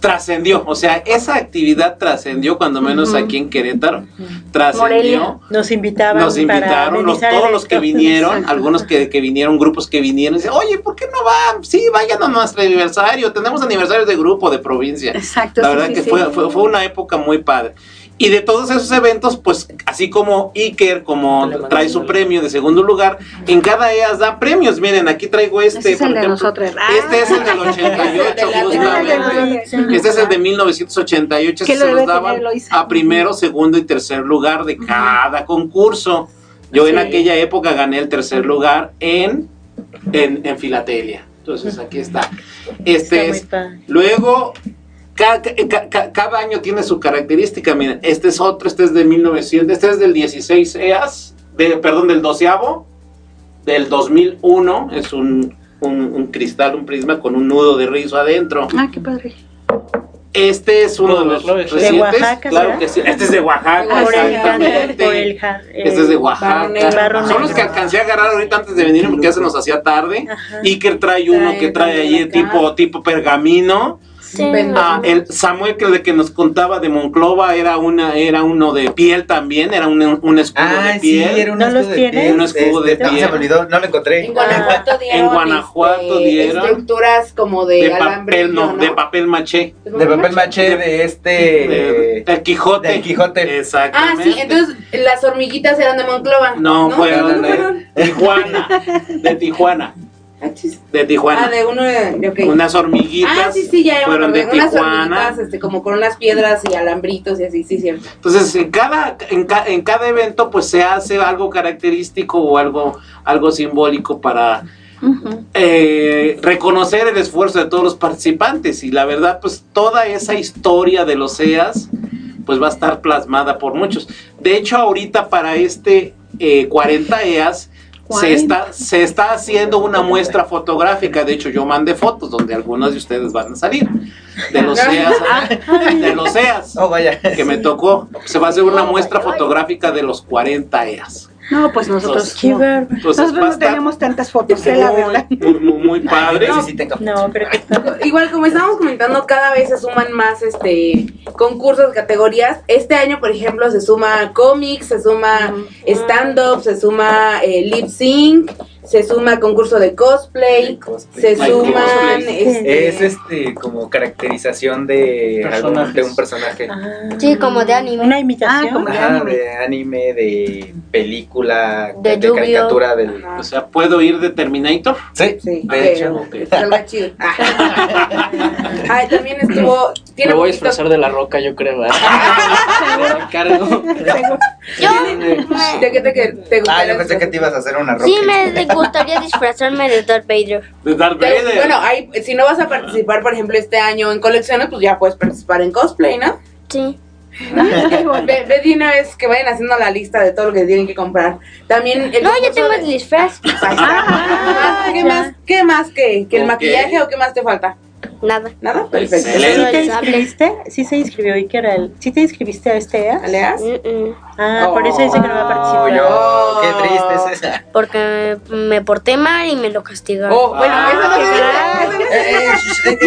trascendió, o sea, esa actividad trascendió cuando menos aquí en Querétaro, trascendió. Nos invitaban. Nos invitaron, todos los que vinieron, algunos que, que, vinieron, grupos que vinieron, dicen, oye, ¿por qué no van? Sí, vayan a nuestro aniversario, tenemos aniversarios de grupo, de provincia. Exacto. La verdad que Fue, fue, fue una época muy padre. Y de todos esos eventos, pues así como Iker, como trae su premio de segundo lugar, en cada EAS da premios. Miren, aquí traigo este. Este es el de nosotros. Este es el del 88, justamente. Este es el de 1988. se los daban a primero, segundo y tercer lugar de cada concurso. Yo en aquella época gané el tercer lugar en, en, en filatelia. Entonces aquí está. Este es. Luego cada, año tiene su característica, miren, este es otro, este es de 1900, este es del 16 EAS, de, perdón, del 12 del 2001, es un, un, cristal, un prisma con un nudo de rizo adentro. Ah, qué padre. Este es uno de los recientes. De Oaxaca, claro que sí. Este es de Oaxaca, exactamente. este es de Oaxaca. Son los que alcancé a agarrar ahorita antes de venir porque ya se nos hacía tarde. Iker trae uno que trae ahí tipo, tipo pergamino. Ah, el Samuel que, de que nos contaba de Monclova era una era uno de piel también, era un, un escudo ah, de piel. Sí, era un escudo de piel. Un escudo de piel. No, se me olvidó, no lo encontré. En Guanajuato dieron, en Guanajuato este, dieron estructuras como de, de papel, no, de papel maché. De papel maché de este de, el Quijote. Del Quijote. Exactamente. Ah, sí, entonces las hormiguitas eran de Monclova. No, ¿no? fueron de Tijuana, de Tijuana. De Tijuana. Ah, de uno de, Unas hormiguitas. Ah, sí, sí, ya fueron de unas Tijuana. Este, como con unas piedras y alambritos y así, sí, cierto. Entonces, en cada, en, en, cada evento, pues se hace algo característico o algo, algo simbólico para eh, reconocer el esfuerzo de todos los participantes. Y la verdad, pues toda esa historia de los EAS, pues va a estar plasmada por muchos. De hecho, ahorita para este 40 eh, EAS, se está, se está haciendo una muestra fotográfica. De hecho, yo mandé fotos donde algunos de ustedes van a salir. De los EAS, de los EAS Oh, vaya. que me tocó. Se va a hacer una muestra fotográfica de los 40 EAS. No, pues nosotros, no. Entonces, nosotros no tenemos tantas fotos, eh, la verdad. Muy, muy, muy padre. No, pero que está- Igual como estábamos comentando, cada vez se suman más este concursos, categorías. Este año, por ejemplo, se suma cómics, se suma stand-up, se suma eh, lip sync, se suma concurso de cosplay, se Ay, suman este, Es este como caracterización de, algún- de un personaje. Sí, como de anime. Una imitación. Ah, como de Ajá, anime. de anime, de película, De caricatura del. O sea, ¿puedo ir de Terminator? Sí, Sí, de hecho. salga chido. Ay, también estuvo. Tiene Me voy a disfrazar de la roca, yo creo. Me encargo. Yo ¿De qué te, que- te Ah, yo pensé que te ibas a hacer una roca. sí me gustaría disfrazarme de Darth Vader. De Darth Pero, bueno, hay, si no vas a participar, por ejemplo, este año en colecciones, pues ya puedes participar en cosplay, ¿no? Sí. Ve, ve de una vez que vayan haciendo la lista de todo lo que tienen que comprar. También el No, ya concurso tengo de- el disfraz. Está. ¿Qué más? ¿Qué más que, que el maquillaje o qué más te falta? Nada. ¿Nada? Perfecto. ¿Sí te inscribiste? Sí se inscribió y que era el... ¿Sí te inscribiste a este EA? ¿Aleas? Mm-mm. Ah, por eso dice que no va a Oh, participar. yo, qué triste es esa. Porque me porté mal y me lo castigaron. Oh, bueno, Ah. eso no se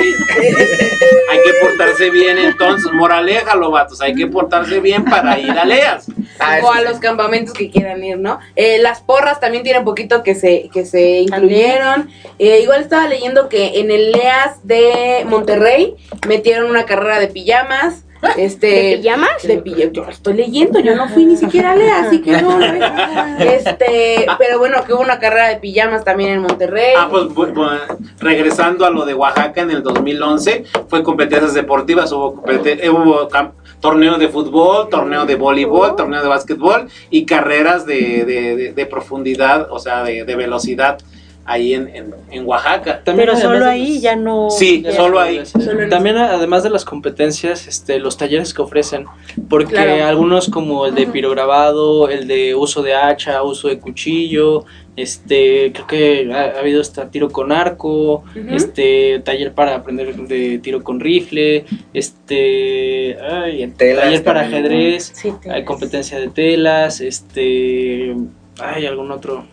Hay que portarse bien entonces, moraleja, los vatos, hay que portarse bien para ir a Leas. Ah, o a los campamentos que quieran ir, ¿no? Eh, las porras también tienen poquito que se, que se incluyeron. Eh, igual estaba leyendo que en el LEAS de Monterrey metieron una carrera de pijamas. Este, ¿De pijamas? De yo estoy leyendo, yo no fui ni siquiera a LEAS, así que no. Este, pero bueno, que hubo una carrera de pijamas también en Monterrey. Ah, pues regresando a lo de Oaxaca en el 2011, fue competencias deportivas, hubo, compete- eh, hubo torneo de fútbol, torneo de voleibol, torneo de básquetbol y carreras de, de- de- de profundidad, o sea, de, de velocidad ahí en, en- en Oaxaca. También Pero solo ahí los- ya no... Sí, ya- solo ahí. También además de las competencias, este, los talleres que ofrecen, porque Claro. algunos como el de pirograbado, el de uso de hacha, uso de cuchillo, este, creo que ha, ha habido hasta tiro con arco, este, taller para aprender de tiro con rifle, este, ay, Telas taller para ajedrez, Sí, hay competencia de telas, este, hay algún otro.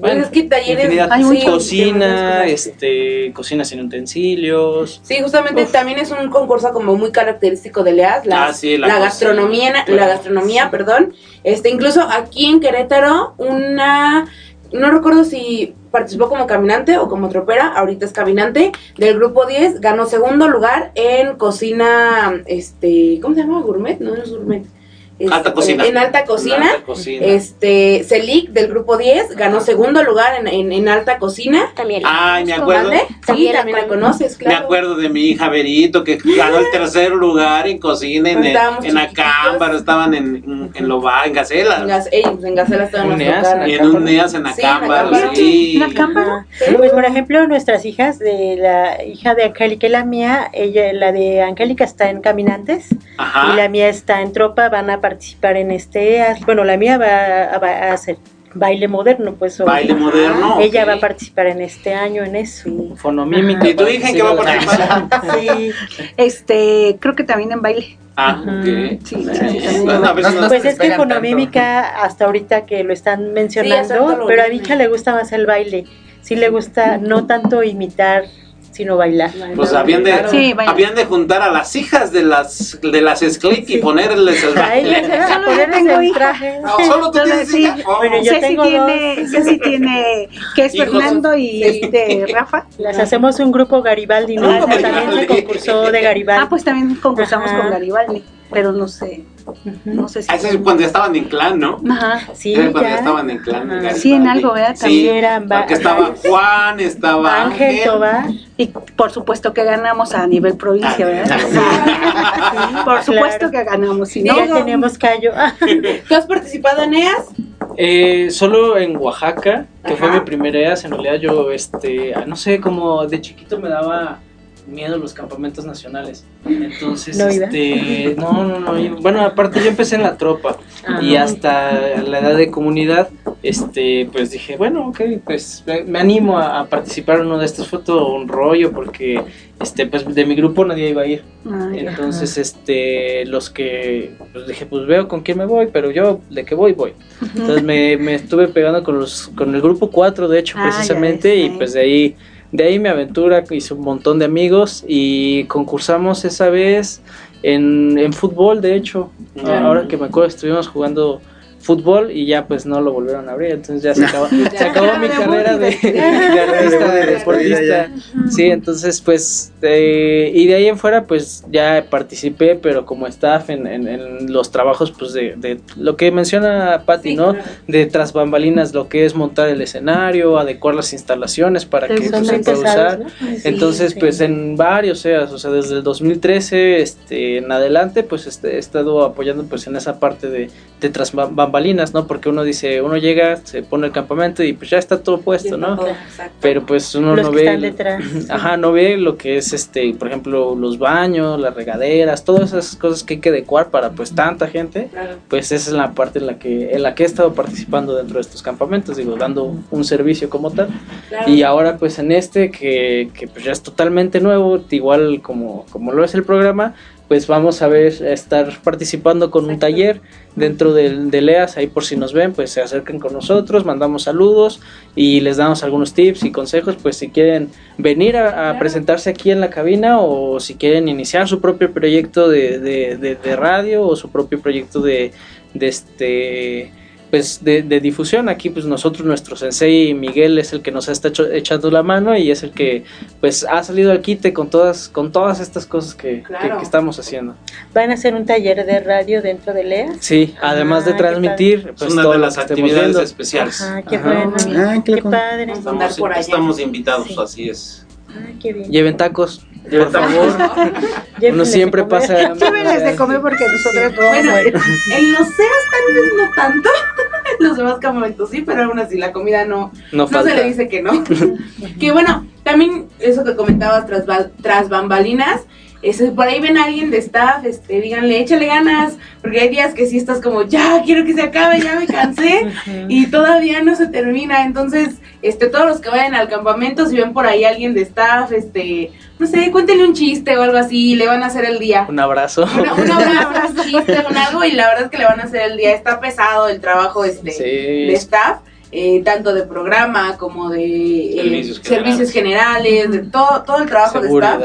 Pues es que talleres. sí, demasiadas cocina, este, cocina sin utensilios. Sí, justamente también es un concurso como muy característico de Leas, la, Ah, sí, la la cocina, gastronomía, la gastronomía, perdón. Este, incluso aquí en Querétaro, una, no recuerdo si participó como caminante o como tropera, ahorita es caminante, del grupo 10, ganó segundo lugar en cocina, este, ¿cómo se llama? Gourmet, no, no es gourmet. Este, Alta cocina. En alta cocina. Alta cocina. Este, Celic del grupo 10 ganó segundo lugar en, en, en alta cocina. También. la Ay, me acuerdo. Sí, También la también la conoces, Me claro. acuerdo de mi hija Berito que ganó el tercer lugar en cocina en, en Acámbaro, estaban en, en, en Loba, en En Gacela. Ellos en Gacela estaban NEAS, tocaron. Y en un NEAS en Sí, en Acámbaro, Acámbaro. Pues por ejemplo, nuestras hijas, de la hija de Angélica y la mía, ella, la de Angélica está en Caminantes Ajá. y la mía está en Tropa, van a participar en este, bueno, la mía va a, va a hacer baile moderno, pues. Baile moderno. Ella va a participar en este año en eso. Fonomímica. ¿Y tu hija en qué va a participar? Sí, Este, creo que también en baile. Ah, ok. Sí, sí, sí, sí. Nos- pues es que fonomímica hasta ahorita que lo están mencionando, pero a mi hija le gusta más el baile. Sí le gusta no tanto imitar, sino bailar. Pues habían de, Sí, habían de juntar a las hijas de las de las Sklick y Sí. ponerles el baile. Solo ponerles tengo el traje. Ah, Solo tú Solo tienes sí. hija. Oh. Bueno, yo Ceci tengo tiene, dos. Ceci tiene, que es Hijos. Fernando y Sí. este Rafa. Las hacemos un grupo Garibaldi, ¿no? Grupo Esa también se Garibaldi. concursó de Garibaldi. Ah, pues también concursamos Ajá. con Garibaldi, pero no sé, no sé si. Ah, Eso es cuando ya estaban en clan, ¿no? Ajá. sí, Era cuando ya estaban en clan. Ajá. Sí, en algo, ¿verdad? Sí, También eran va- porque estaba Juan, estaba Ángel Ángel. Tobar. Y por supuesto que ganamos a nivel provincia, Ah, ¿verdad? Sí, Por supuesto claro. que ganamos. Si Sí, no, ya tenemos callo. ¿Tú has participado en EAS? Eh, solo en Oaxaca, que fue mi primera EAS, en realidad yo, este, no sé, como de chiquito me daba miedo los campamentos nacionales. Entonces, ¿No este, no, no, no, bueno, aparte yo empecé en la tropa Ah. y hasta la edad de comunidad, este, pues dije, bueno, ok, pues me, animo a, participar en uno de estos. Fue todo un rollo porque, este, pues de mi grupo nadie iba a ir. Entonces, este, los que, pues dije, pues veo con quién me voy, pero yo de qué voy, voy. Entonces me, me, estuve pegando con los, con el grupo 4, de hecho, ah, precisamente, y pues de ahí, de ahí mi aventura, hice un montón de amigos y concursamos esa vez en, en fútbol, de hecho. Ahora que me acuerdo, estuvimos jugando fútbol y ya pues no lo volvieron a abrir, entonces ya se acabó, se acabó mi carrera de, de, deportista. Sí, entonces pues y de ahí en fuera pues ya participé, pero como staff en, en, los trabajos pues de, lo que menciona Patti, ¿no? De tras bambalinas, lo que es montar el escenario, adecuar las instalaciones para que pues, se pueda usar. Entonces pues en varios seas, o sea, desde el 2013 este, en adelante pues este, he estado apoyando pues en esa parte de, de tras bambalinas ¿no? Porque uno dice, uno llega, se pone el campamento y pues ya está todo puesto, ¿no? Pero pues uno no ve, ajá, no ve lo que es este, por ejemplo, los baños, las regaderas, todas esas cosas que hay que adecuar para pues tanta gente, pues esa es la parte en la que en la que he estado participando dentro de estos campamentos, digo, dando un servicio como tal. Y ahora pues en este que, que pues ya es totalmente nuevo, igual como como lo es el programa, pues vamos a ver, a estar participando con un taller dentro del, de LEAS, ahí por si nos ven, pues se acerquen con nosotros, mandamos saludos y les damos algunos tips y consejos, pues si quieren venir a, presentarse aquí en la cabina o si quieren iniciar su propio proyecto de, de radio o su propio proyecto de, de este pues de, difusión. Aquí pues nosotros nuestro sensei Miguel es el que nos está echando la mano y es el que pues ha salido al quite con todas con todas estas cosas que, estamos haciendo. Van a hacer un taller de radio dentro de Lea sí además de ah, transmitir pues, una de las actividades especiales. Ah, qué bueno ah, qué, padre. Estamos, estamos invitados así es. Ah, qué bien. lleven tacos por favor. Uno siempre pasa. Llévenles de comer porque nosotros Bueno, en los CEAS tal vez no tanto. Los demás campamentos sí, pero aún así la comida no, no, se le dice que no. que bueno, también eso que comentabas tras, tras bambalinas. Eso, por ahí ven a alguien de staff, este, díganle, échale ganas, porque hay días que sí estás como, ya, quiero que se acabe, ya me cansé, y todavía no se termina, entonces, este, todos los que vayan al campamento, si ven por ahí alguien de staff, este, no sé, cuéntenle un chiste o algo así, le van a hacer el día. Un abrazo. un abrazo, un chiste, con algo, y la verdad es que le van a hacer el día, está pesado el trabajo, este, de staff, eh, tanto de programa como de eh, servicios, generales. de todo, todo el trabajo de staff.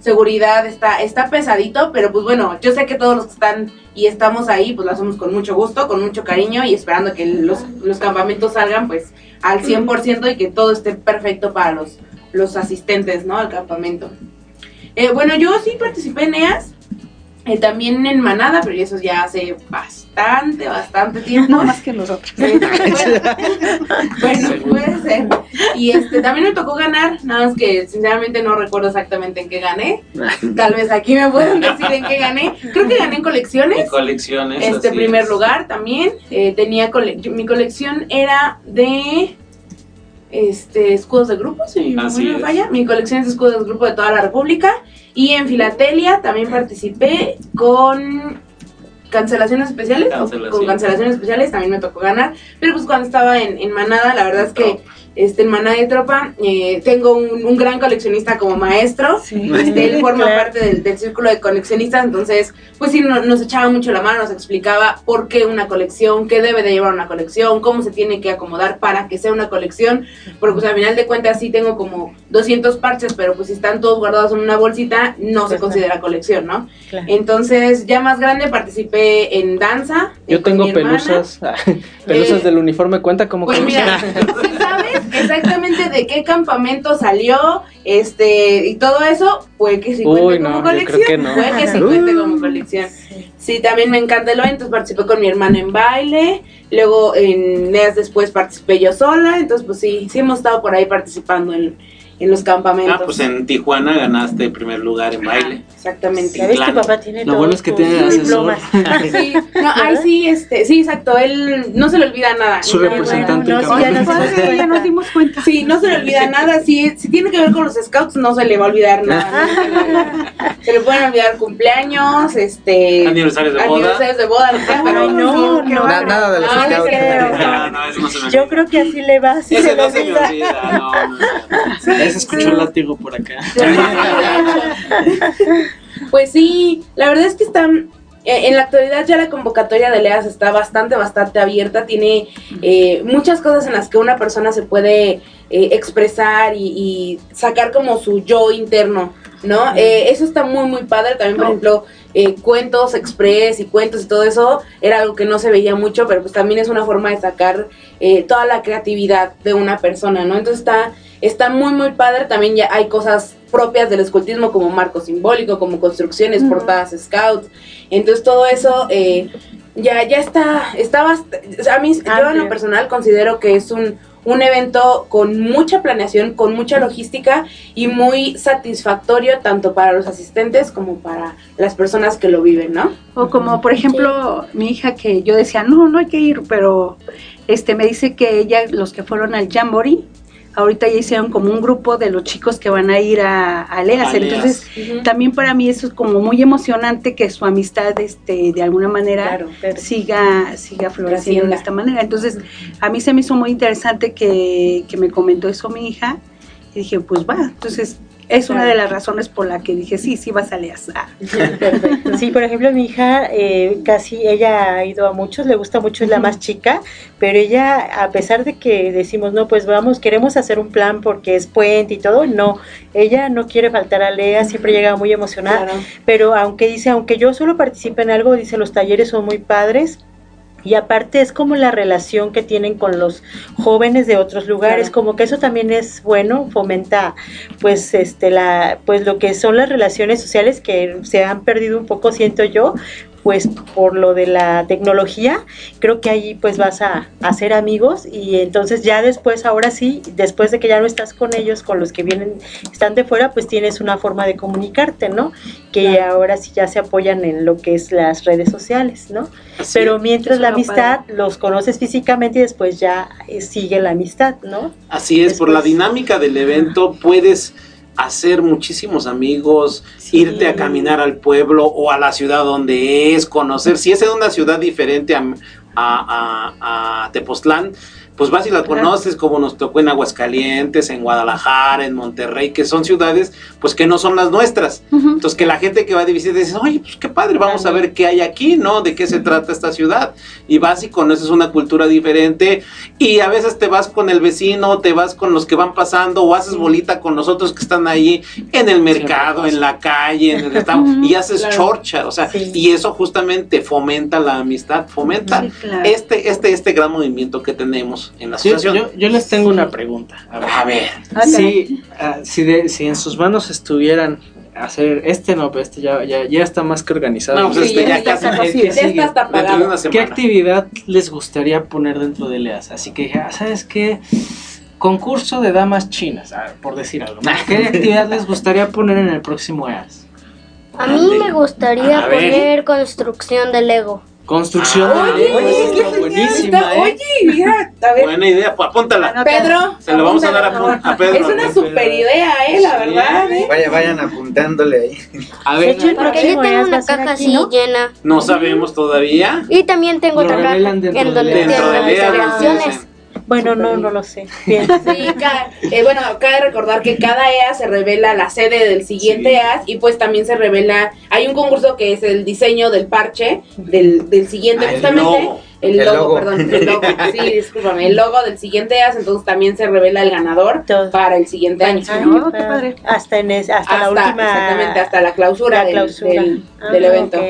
Seguridad está, está pesadito, pero pues bueno, yo sé que todos los que están y estamos ahí, pues lo hacemos con mucho gusto, con mucho cariño y esperando que los, los campamentos salgan pues al 100% y que todo esté perfecto para los, los asistentes, ¿no? Al campamento. Eh, bueno, yo sí participé en EAS, eh, también en Manada, pero eso ya hace bastante, bastante tiempo. No más que nosotros. bueno, puede ser. Y este también me tocó ganar, nada más que sinceramente no recuerdo exactamente en qué gané. Tal vez aquí me pueden decir en qué gané. Creo que gané en colecciones. En colecciones. Este primer lugar también. Eh, tenía mi colección era de este escudos de grupo, si mi memoria falla. Mi colección es de escudos de grupo de toda la República. Y en Filatelia también participé con cancelaciones especiales. Con cancelaciones especiales también me tocó ganar. Pero pues cuando estaba en, en Manada, la verdad es que este, en Maná de Tropa. Eh, tengo un, gran coleccionista como maestro. Este, él forma parte del, círculo de coleccionistas, entonces, pues sí, nos echaba mucho la mano, nos explicaba por qué una colección, qué debe de llevar una colección, cómo se tiene que acomodar para que sea una colección, porque pues al final de cuentas sí tengo como 200 parches, pero pues si están todos guardados en una bolsita, no se considera colección, ¿no? Entonces, ya más grande participé en danza. Yo tengo pelusas, pelusas eh, del uniforme, ¿cuenta como pues mira, sabes exactamente de qué campamento salió, este, y todo eso, puede que se cuente como colección. Puede que se cuente como colección. Sí, también me encanta el entonces participé con mi hermano en baile, luego en días después participé yo sola, entonces pues sí, sí hemos estado por ahí participando en, en los campamentos. Ah, pues en Tijuana ganaste primer lugar en baile. Exactamente. Ya ves que papá tiene Lo bueno es que tiene asesor. Sí, no, ay, sí, este, sí, exacto, él no se le olvida nada. Su representante en no, sí, ya nos dimos cuenta. ya nos dimos cuenta. Sí, no se le olvida nada. Si, si tiene que ver con los scouts, no se le va a olvidar nada. ¿no? Se le pueden olvidar cumpleaños, este. Aniversarios de boda. Aniversarios de boda, pero Ay, no, qué no. nada de los No, no scouts. creo. No, no, eso no se me Yo creo que así le va. sí Ese se no le olvida, no, no, no. Ya se escuchó el látigo por acá. Pues sí, la verdad es que están. eh, En la actualidad ya la convocatoria de LEAS está bastante, bastante abierta. Tiene eh, muchas cosas en las que una persona se puede eh, expresar y, y sacar como su yo interno, ¿no? Eh, eso está muy, muy padre. También, por ejemplo, eh, cuentos express y cuentos y todo eso era algo que no se veía mucho, pero pues también es una forma de sacar eh, toda la creatividad de una persona, ¿no? Entonces está, está muy, muy padre. También ya hay cosas propias del escultismo como marco simbólico, como construcciones, portadas scouts. Entonces todo eso eh, ya, ya está, está bast- a mí, yo en lo personal considero que es un, un evento con mucha planeación, con mucha logística y muy satisfactorio tanto para los asistentes como para las personas que lo viven, ¿no? O como por ejemplo mi hija que yo decía, no, no hay que ir, pero este me dice que ella, los que fueron al Jamboree, ahorita ya hicieron como un grupo de los chicos que van a ir a, a Leas. Entonces, también para mí eso es como muy emocionante que su amistad este de alguna manera Claro, claro. siga siga floreciendo de esta manera. Entonces, a mí se me hizo muy interesante que, que me comentó eso mi hija y dije, pues va, entonces es una de las razones por la que dije, sí, sí vas a Leas. Ah. Perfecto. Sí, por ejemplo, mi hija eh, casi, ella ha ido a muchos, le gusta mucho, es la más chica, pero ella, a pesar de que decimos, no, pues vamos, queremos hacer un plan porque es puente y todo, no, ella no quiere faltar a Lea, siempre llega muy emocionada, Claro. pero aunque dice, aunque yo solo participe en algo, dice, los talleres son muy padres. Y aparte es como la relación que tienen con los jóvenes de otros lugares, Claro. como que eso también es bueno, fomenta pues este la pues lo que son las relaciones sociales que se han perdido un poco siento yo, pues por lo de la tecnología, creo que ahí pues vas a, a hacer amigos y entonces ya después, ahora sí, después de que ya no estás con ellos, con los que vienen, están de fuera, pues tienes una forma de comunicarte, ¿no? Que Claro. ahora sí ya se apoyan en lo que es las redes sociales, ¿no? Pero mientras la amistad los conoces físicamente y después ya eh, sigue la amistad, ¿no? Así es, por la dinámica del evento puedes hacer muchísimos amigos, Sí. irte a caminar al pueblo o a la ciudad donde es, conocer. Si es en una ciudad diferente a, a, a- a Tepoztlán, pues vas y la conoces como nos tocó en Aguascalientes, en Guadalajara, en Monterrey, que son ciudades pues que no son las nuestras. Entonces que la gente que va de visita dice, oye, pues qué padre, vamos a ver qué hay aquí, ¿no? De qué se trata esta ciudad. Y vas y conoces una cultura diferente y a veces te vas con el vecino, te vas con los que van pasando o haces bolita con los otros que están ahí en el mercado, en la calle, en el restaurante y haces Claro. chorcha, o sea, Sí. y eso justamente fomenta la amistad, fomenta Sí, claro. este, este, este gran movimiento que tenemos en la Yo, asociación. yo- yo les tengo una pregunta. A ver. A ver. Ah, Si, si, de- si en sus manos estuvieran hacer este no, pero este ya, ya, ya está más que organizado. No, pues Sí, este, ya ya está casi Ya está hasta pagado. ¿Qué actividad les gustaría poner dentro de Leas? Así que, ah, ¿sabes qué? Concurso de damas chinas, ah, por decir algo. ¿Qué actividad les gustaría poner en el próximo EAS? A mí me gustaría A ver. poner construcción de Lego. Construcción Ah, de Lego, Oye, qué genial, buenísima, está- ¿eh? Oye, mira, a ver, Buena idea, pues apúntala. Pedro. Se lo vamos a dar a, a Pedro. Es una super idea, eh, la Sí. verdad, eh. Vaya, vayan apuntándole ahí. A De ver, hecho, el Porque yo tengo una caja aquí, así ¿no? llena. No sabemos todavía. Y también tengo Lo otra caja en de donde. Dentro de nos creaciones. dicen. Bueno, no, no lo sé. Bien. Sí, ca- eh, bueno, cabe recordar que cada EAS se revela la sede del siguiente Sí. EAS y pues también se revela, hay un concurso que es el diseño del parche del, del siguiente Ah, justamente. El El logo, logo. perdón, el logo, sí, discúlpame, el logo del siguiente EAS, entonces también se revela el ganador Todo. para el siguiente año. Ay, qué qué padre. padre. Hasta, en es- hasta, la última. Exactamente, hasta la clausura, la del- clausura. Del, Ah, del evento.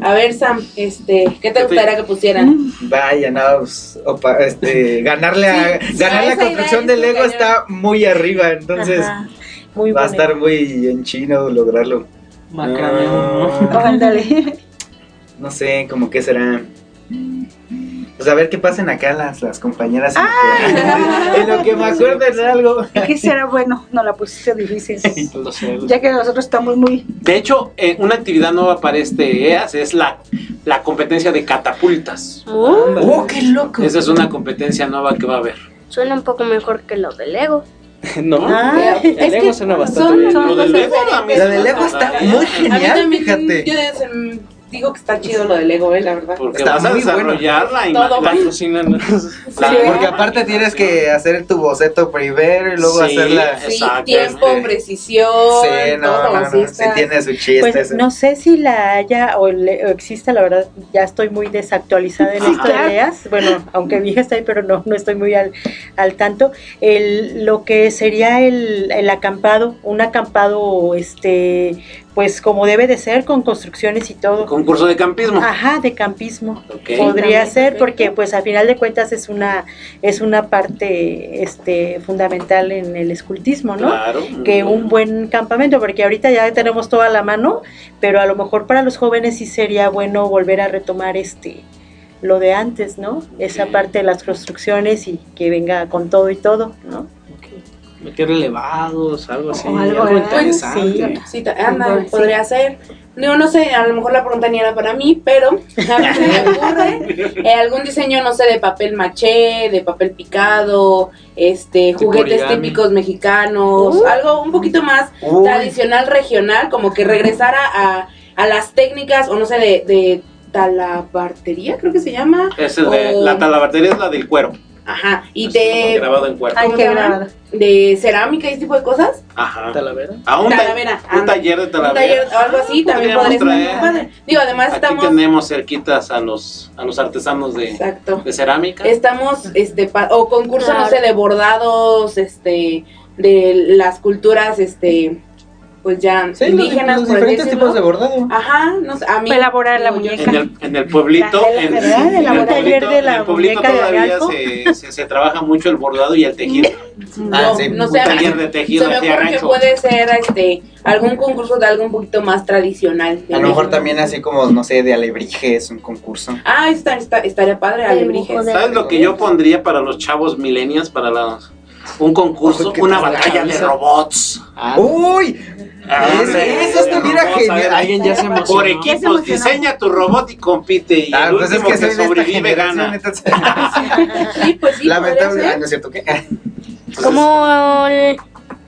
A ver, Sam, este, ¿qué te ¿Qué te- gustaría que pusieran? Vaya, no, pues, opa, este, ganarle a, Sí, sí, ganar la construcción idea de es Lego está muy arriba, entonces Ajá. Muy va a estar muy en chino lograrlo. Macramé, ¿no? Ah, Ándale. no sé, como que será. Pues a ver qué pasen acá las, las compañeras. En, lo que, me acuerdo de algo. ¿Qué será bueno? No, la pusiste difícil. ya que nosotros estamos muy. De hecho, eh, una actividad nueva para este EAS es la, la competencia de catapultas. Oh. ¡Oh, qué loco! Esa es una competencia nueva que va a haber. Suena un poco mejor que lo del Lego. no, Ah, el es Lego suena son- bastante bien. son Lo del Lego. La del Lego está muy A mí genial, también, fíjate. yo digo que está chido lo de Lego, eh, la verdad. Porque Está vas a muy bueno. va. Patrocinan. Sí, porque aparte tienes que hacer tu boceto primero y luego Sí. hacerla. Sí, tiempo, precisión, Sí, no, todo, no, no, así sí está. tiene su chiste. Pues no sé si la haya o, le- o exista, la verdad, ya estoy muy desactualizada en Ajá. esto de EAS. Bueno, aunque mi hija está ahí, pero no, no estoy muy al, al tanto. El, lo que sería el, el acampado, un acampado, este, pues como debe de ser, con construcciones y todo. Concurso de campismo. Ajá, de campismo. Podría También, ser perfecto. porque pues a final de cuentas es una es una parte este fundamental en el escultismo, ¿no? Claro. que un buen campamento, porque ahorita ya tenemos toda la mano, pero a lo mejor para los jóvenes sí sería bueno volver a retomar este lo de antes, ¿no? Esa parte de las construcciones y que venga con todo y todo, ¿no? Meter elevados, algo así. O algo, interesante. Sí, ta- anda, Sí. podría ser. No, no sé, a lo mejor la pregunta ni era para mí, pero a mí se me ocurre eh, algún diseño, no sé, de papel maché, de papel picado, este, Tipo juguetes origami. típicos mexicanos, Uh. algo un poquito más tradicional, regional, como que regresara a, a las técnicas, o no sé, de, de talabartería, creo que se llama. Es el de, la talabartería es la del cuero. Ajá, y como de, grabado en cuero. Ay, ¿cómo qué grabado. de cerámica y ese tipo de cosas. Ajá. Talavera. A un, ta- Talavera, un anda. taller de Un talavera. taller o algo así también Podríamos podría traer. muy padre. Digo, además Aquí estamos... tenemos cerquitas a los a los artesanos de, Exacto. de cerámica. Estamos, este, pa- o concurso, no Claro. sé, de bordados, este, de las culturas, este, pues ya Sí, los, indígenas, los por diferentes decirlo. tipos de bordado. Ajá, no sé, a mí. Elaborar la muñeca. En el, en el pueblito, La- en, ¿verdad? en El pueblito, de la en el pueblito muñeca de todavía se, se, se trabaja mucho el bordado y el tejido. Ah, No, sí. no Un sé, taller de tejido se me que puede ser este algún concurso de algo un poquito más tradicional. A lo mejor también así como, no sé, de alebrijes, un concurso. Ah, está, está- estaría padre, alebrijes. ¿Sabes lo que yo pondría para los chavos millennials para los un concurso, Ojo, que una batalla de robots? ¡Uy! Ah, Eso- hombre, eso estuviera genial. Alguien ya se Por emocionó. equipos, diseña tu robot y compite. Y Ah, el pues es último que que, esta sobrevive gana. entonces- Sí, pues sí, Lamentable, ah, no es cierto que. Como el-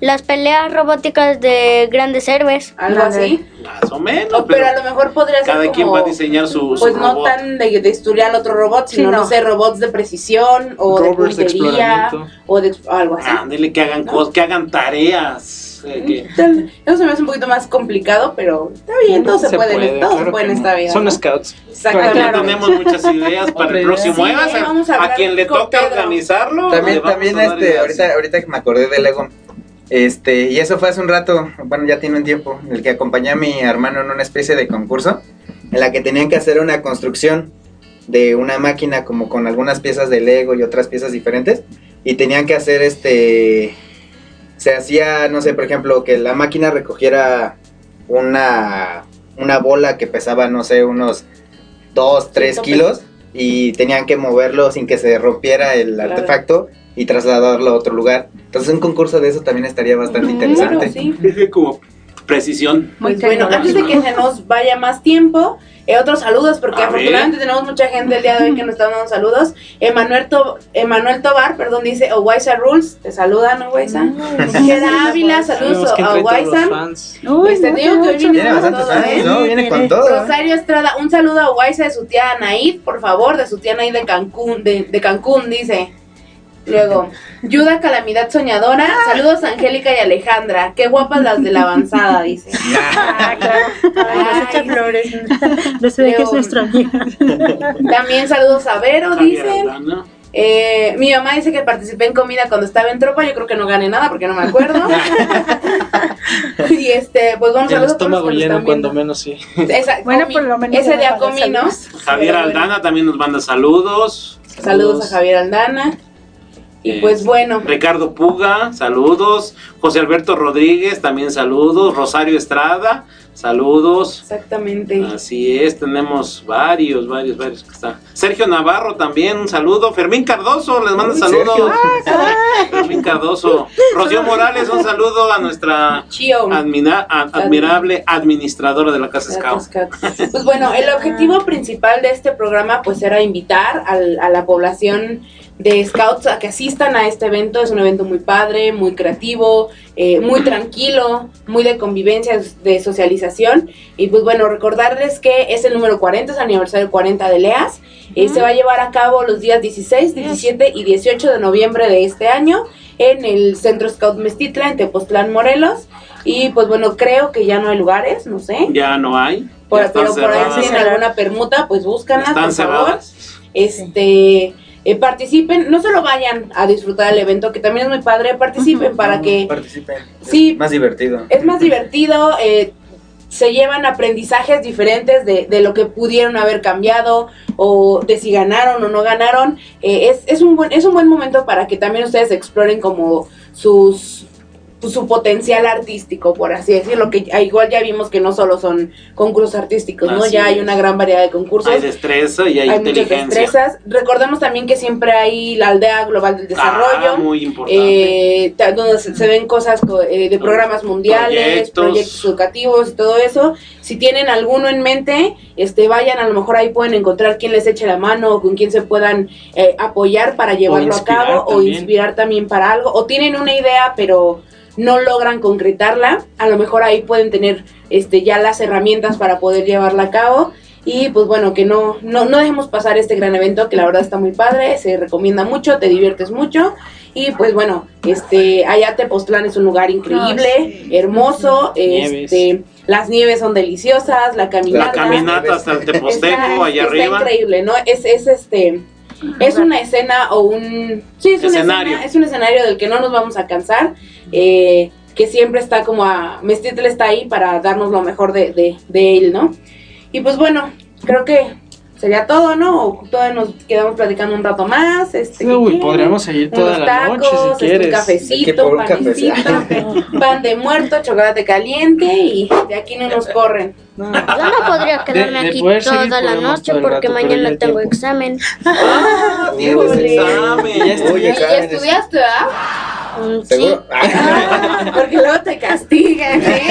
las peleas robóticas de grandes héroes. Algo así. Más o menos. O, pero a lo mejor podría ser cada como, quien va a diseñar su, su pues no robot. tan de, de estudiar otro robot, Sí, sino, no. no. sé, robots de precisión o de puntería o de algo así. Que hagan cosas, que hagan tareas. eh, que- Tal- Eso se me hace un poquito más complicado, pero está bien, todo se, puede, todo se claro puede que en esta vida. Son ¿no? scouts. Exactamente. Tenemos muchas ideas para el próximo. Sí, a a, quien le toca organizarlo. También, también este, ahorita, ahorita que me acordé de Lego, este, y eso fue hace un rato, bueno, ya tiene un tiempo, en el que acompañé a mi hermano en una especie de concurso, en la que tenían que hacer una construcción de una máquina como con algunas piezas de Lego y otras piezas diferentes, y tenían que hacer este, se hacía, no sé, por ejemplo, que la máquina recogiera una, una bola que pesaba, no sé, unos 2, 3 Ciento kilos, y tenían que moverlo sin que se rompiera el Claro. artefacto y trasladarlo a otro lugar. Entonces un concurso de eso también estaría bastante interesante. sí. Dije como precisión. Muy Pues bueno, antes de que se nos vaya más tiempo, eh, otros saludos, porque A afortunadamente tenemos mucha gente el día de hoy que nos está dando saludos. Emanuel, To- Emanuel Tobar, perdón, dice Owaisa Rules, te saludan, Owaisa. Gera Ávila, saludos a Owaisa. Este, digo que hoy viene con todo, ¿eh? ¿no? Viene con todo. Rosario Estrada, un saludo a Owaisa de su tía Anaid, por favor, de su tía Anaid de Cancún, de, de Cancún, dice. Luego, Yuda Calamidad Soñadora, saludos a Angélica y Alejandra, qué guapas las de la avanzada, dice. Ah, claro. Ay, nos echa flores. No se ve que es amigo. También saludos a Vero, dice. Aldana. Eh, mi mamá dice que participé en comida cuando estaba en tropa. Yo creo que no gané nada porque no me acuerdo. y este, pues vamos a los estómago lleno, cuando menos sí. Esa, Bueno, por lo menos ese día comí. Javier. Aldana también nos manda saludos. Saludos a Javier Aldana. Y pues bueno. Ricardo Puga, saludos. José Alberto Rodríguez, también saludos. Rosario Estrada, saludos. Exactamente. Así es, tenemos varios, varios, varios que están. Sergio Navarro también, un saludo. Fermín Cardoso, les mando saludos. Ah, Fermín Cardoso. Rocío Morales, un saludo a nuestra admirable administradora de la Casa Scout. Pues bueno, el objetivo principal de este programa pues era invitar a la población de scouts a que asistan a este evento. Es un evento muy padre, muy creativo, eh, muy tranquilo, muy de convivencia, de socialización. Y pues bueno, recordarles que es el número 40, es el aniversario 40 de LEAS. y se va a llevar a cabo los días 16, 17 y 18 de noviembre de este año en el Centro Scout Mestitla, en Tepoztlán, Morelos. Y pues bueno, creo que ya no hay lugares, no sé. Ya no hay. pero por ahí si tienen alguna permuta, pues búscanla, están por cerradas. Este eh, participen, no solo vayan a disfrutar del evento, que también es muy padre, participen para que... Participen. Sí. Es más divertido. Es más divertido, eh, se llevan aprendizajes diferentes de, de, lo que pudieron haber cambiado o de si ganaron o no ganaron. Eh, es, es, un buen, es un buen momento para que también ustedes exploren como sus pues, su potencial artístico, por así decirlo, que igual ya vimos que no solo son concursos artísticos, ¿no? Ya hay una gran variedad de concursos. Hay destreza y hay, inteligencia. Muchas destrezas. Recordemos también que siempre hay la aldea global del desarrollo. Ah, muy importante. Eh, donde se, ven cosas eh, de programas mundiales, proyectos. educativos y todo eso. Si tienen alguno en mente, este vayan, a lo mejor ahí pueden encontrar quien les eche la mano o con quien se puedan eh, apoyar para llevarlo a cabo o inspirar también para algo. O tienen una idea, pero no logran concretarla, a lo mejor ahí pueden tener este, ya las herramientas para poder llevarla a cabo. Y pues bueno, que no, no, no dejemos pasar este gran evento que la verdad está muy padre, se recomienda mucho, te diviertes mucho. Y pues bueno, este, allá Tepoztlán es un lugar increíble, hermoso, este, las nieves son deliciosas, la caminata. La caminata hasta el Teposteco, allá arriba. Increíble, ¿no? Es, es este, es una escena o un... Sí, es escenario. es un escenario del que no nos vamos a cansar. Eh, que siempre está como a... Mestitel está ahí para darnos lo mejor de, de, de él, ¿no? Y pues bueno, creo que sería todo, ¿no? O todavía nos quedamos platicando un rato más. Este, Uy, podríamos seguir toda la tacos, noche si este, quieres. Un cafecito, panecito, pan de muerto, chocolate caliente y de aquí no nos corren. Yo no podría quedarme aquí toda la noche porque mañana tengo examen. Ah, tienes examen. ¿Ya, estudiaste, ah? ¿Seguro? porque luego te castigan, ¿eh?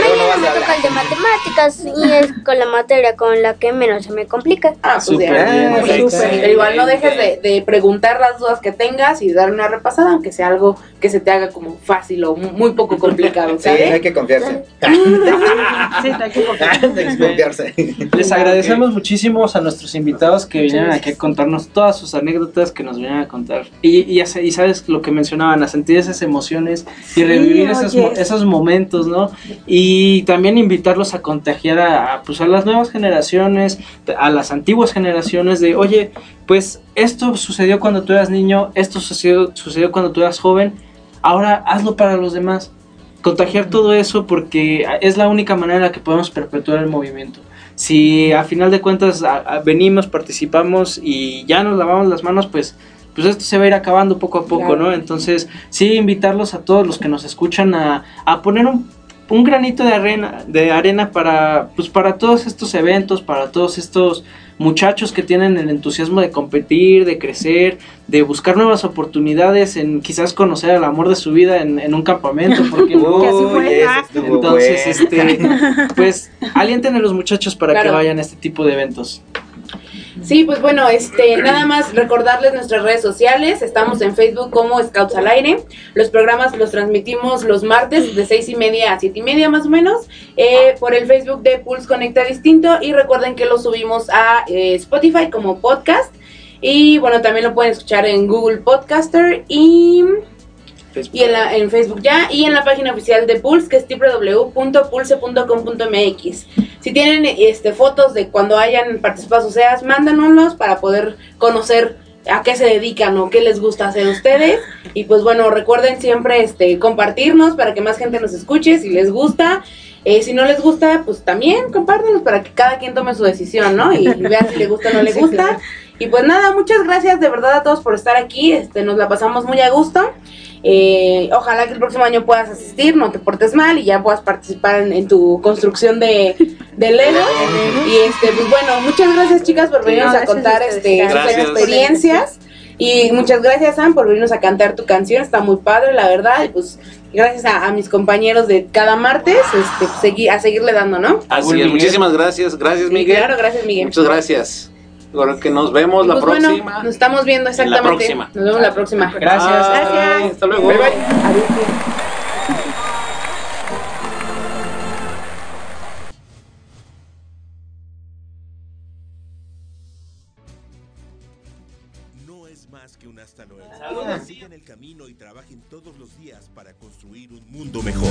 Mañana me toca el de matemáticas y es con la materia con la que menos se me complica. Ah, pues ya. Pero igual no dejes de, de, preguntar las dudas que tengas y dar una repasada, aunque sea algo que se te haga como fácil o muy poco complicado, ¿sabes? Sí, hay que confiarse. sí, hay que confiarse. Les agradecemos muchísimo a nuestros invitados que vinieron aquí a contarnos todas sus anécdotas que nos vinieron a contar. Y, y, y sabes lo que mencionaban, sentir esas emociones y revivir esos, esos momentos, ¿no? Y también invitarlos a contagiar a, pues, a las nuevas generaciones, a las antiguas generaciones de, oye, pues esto sucedió cuando tú eras niño, esto sucedió, sucedió cuando tú eras joven, ahora hazlo para los demás. Contagiar todo eso porque es la única manera en la que podemos perpetuar el movimiento si a final de cuentas venimos, participamos y ya nos lavamos las manos, pues pues esto se va a ir acabando poco a poco, ¿no? Entonces, sí, invitarlos a todos los que nos escuchan a, a poner un, un, granito de arena, de arena para, pues para todos estos eventos, para todos estos muchachos que tienen el entusiasmo de competir, de crecer, de buscar nuevas oportunidades, en quizás conocer al amor de su vida en, un campamento, porque no, entonces, este, pues alienten a los muchachos para que vayan a este tipo de eventos. Sí, pues bueno, este, nada más recordarles nuestras redes sociales. Estamos en Facebook como Scouts al Aire. Los programas los transmitimos los martes de seis y media a siete y media más o menos eh, por el Facebook de Pulse Conecta Distinto. Y recuerden que lo subimos a eh, Spotify como podcast. Y bueno, también lo pueden escuchar en Google Podcaster y y en, la, en Facebook ya, y en la página oficial de Pulse, que es www.pulse.com.mx. Si tienen este, fotos de cuando hayan participado sus SEAS, mándanoslos para poder conocer a qué se dedican o qué les gusta hacer ustedes. Y pues bueno, recuerden siempre este, compartirnos para que más gente nos escuche si les gusta. Eh, si no les gusta, pues también compártanos para que cada quien tome su decisión, ¿no? Y, vea si le gusta o no le gusta. Y pues nada, muchas gracias de verdad a todos por estar aquí. Este, nos la pasamos muy a gusto. Eh, ojalá que el próximo año puedas asistir, no te portes mal y ya puedas participar en, tu construcción de, de Lego. Y este, pues bueno, muchas gracias chicas por venirnos a contar este, sus experiencias. Y muchas gracias, Sam, por venirnos a cantar tu canción. Está muy padre, la verdad. Y pues gracias a, mis compañeros de cada martes, este, a seguirle dando, ¿no? Así es, muchísimas gracias. Gracias, Miguel. claro, gracias, Miguel. Muchas gracias. Ahora que nos vemos la pues próxima. nos estamos viendo exactamente. La próxima. Nos vemos la próxima. Gracias. Gracias. Hasta luego. Bye, bye. Adiós. No es más que un hasta luego. Sigan el camino y trabajen todos los días para construir un mundo mejor.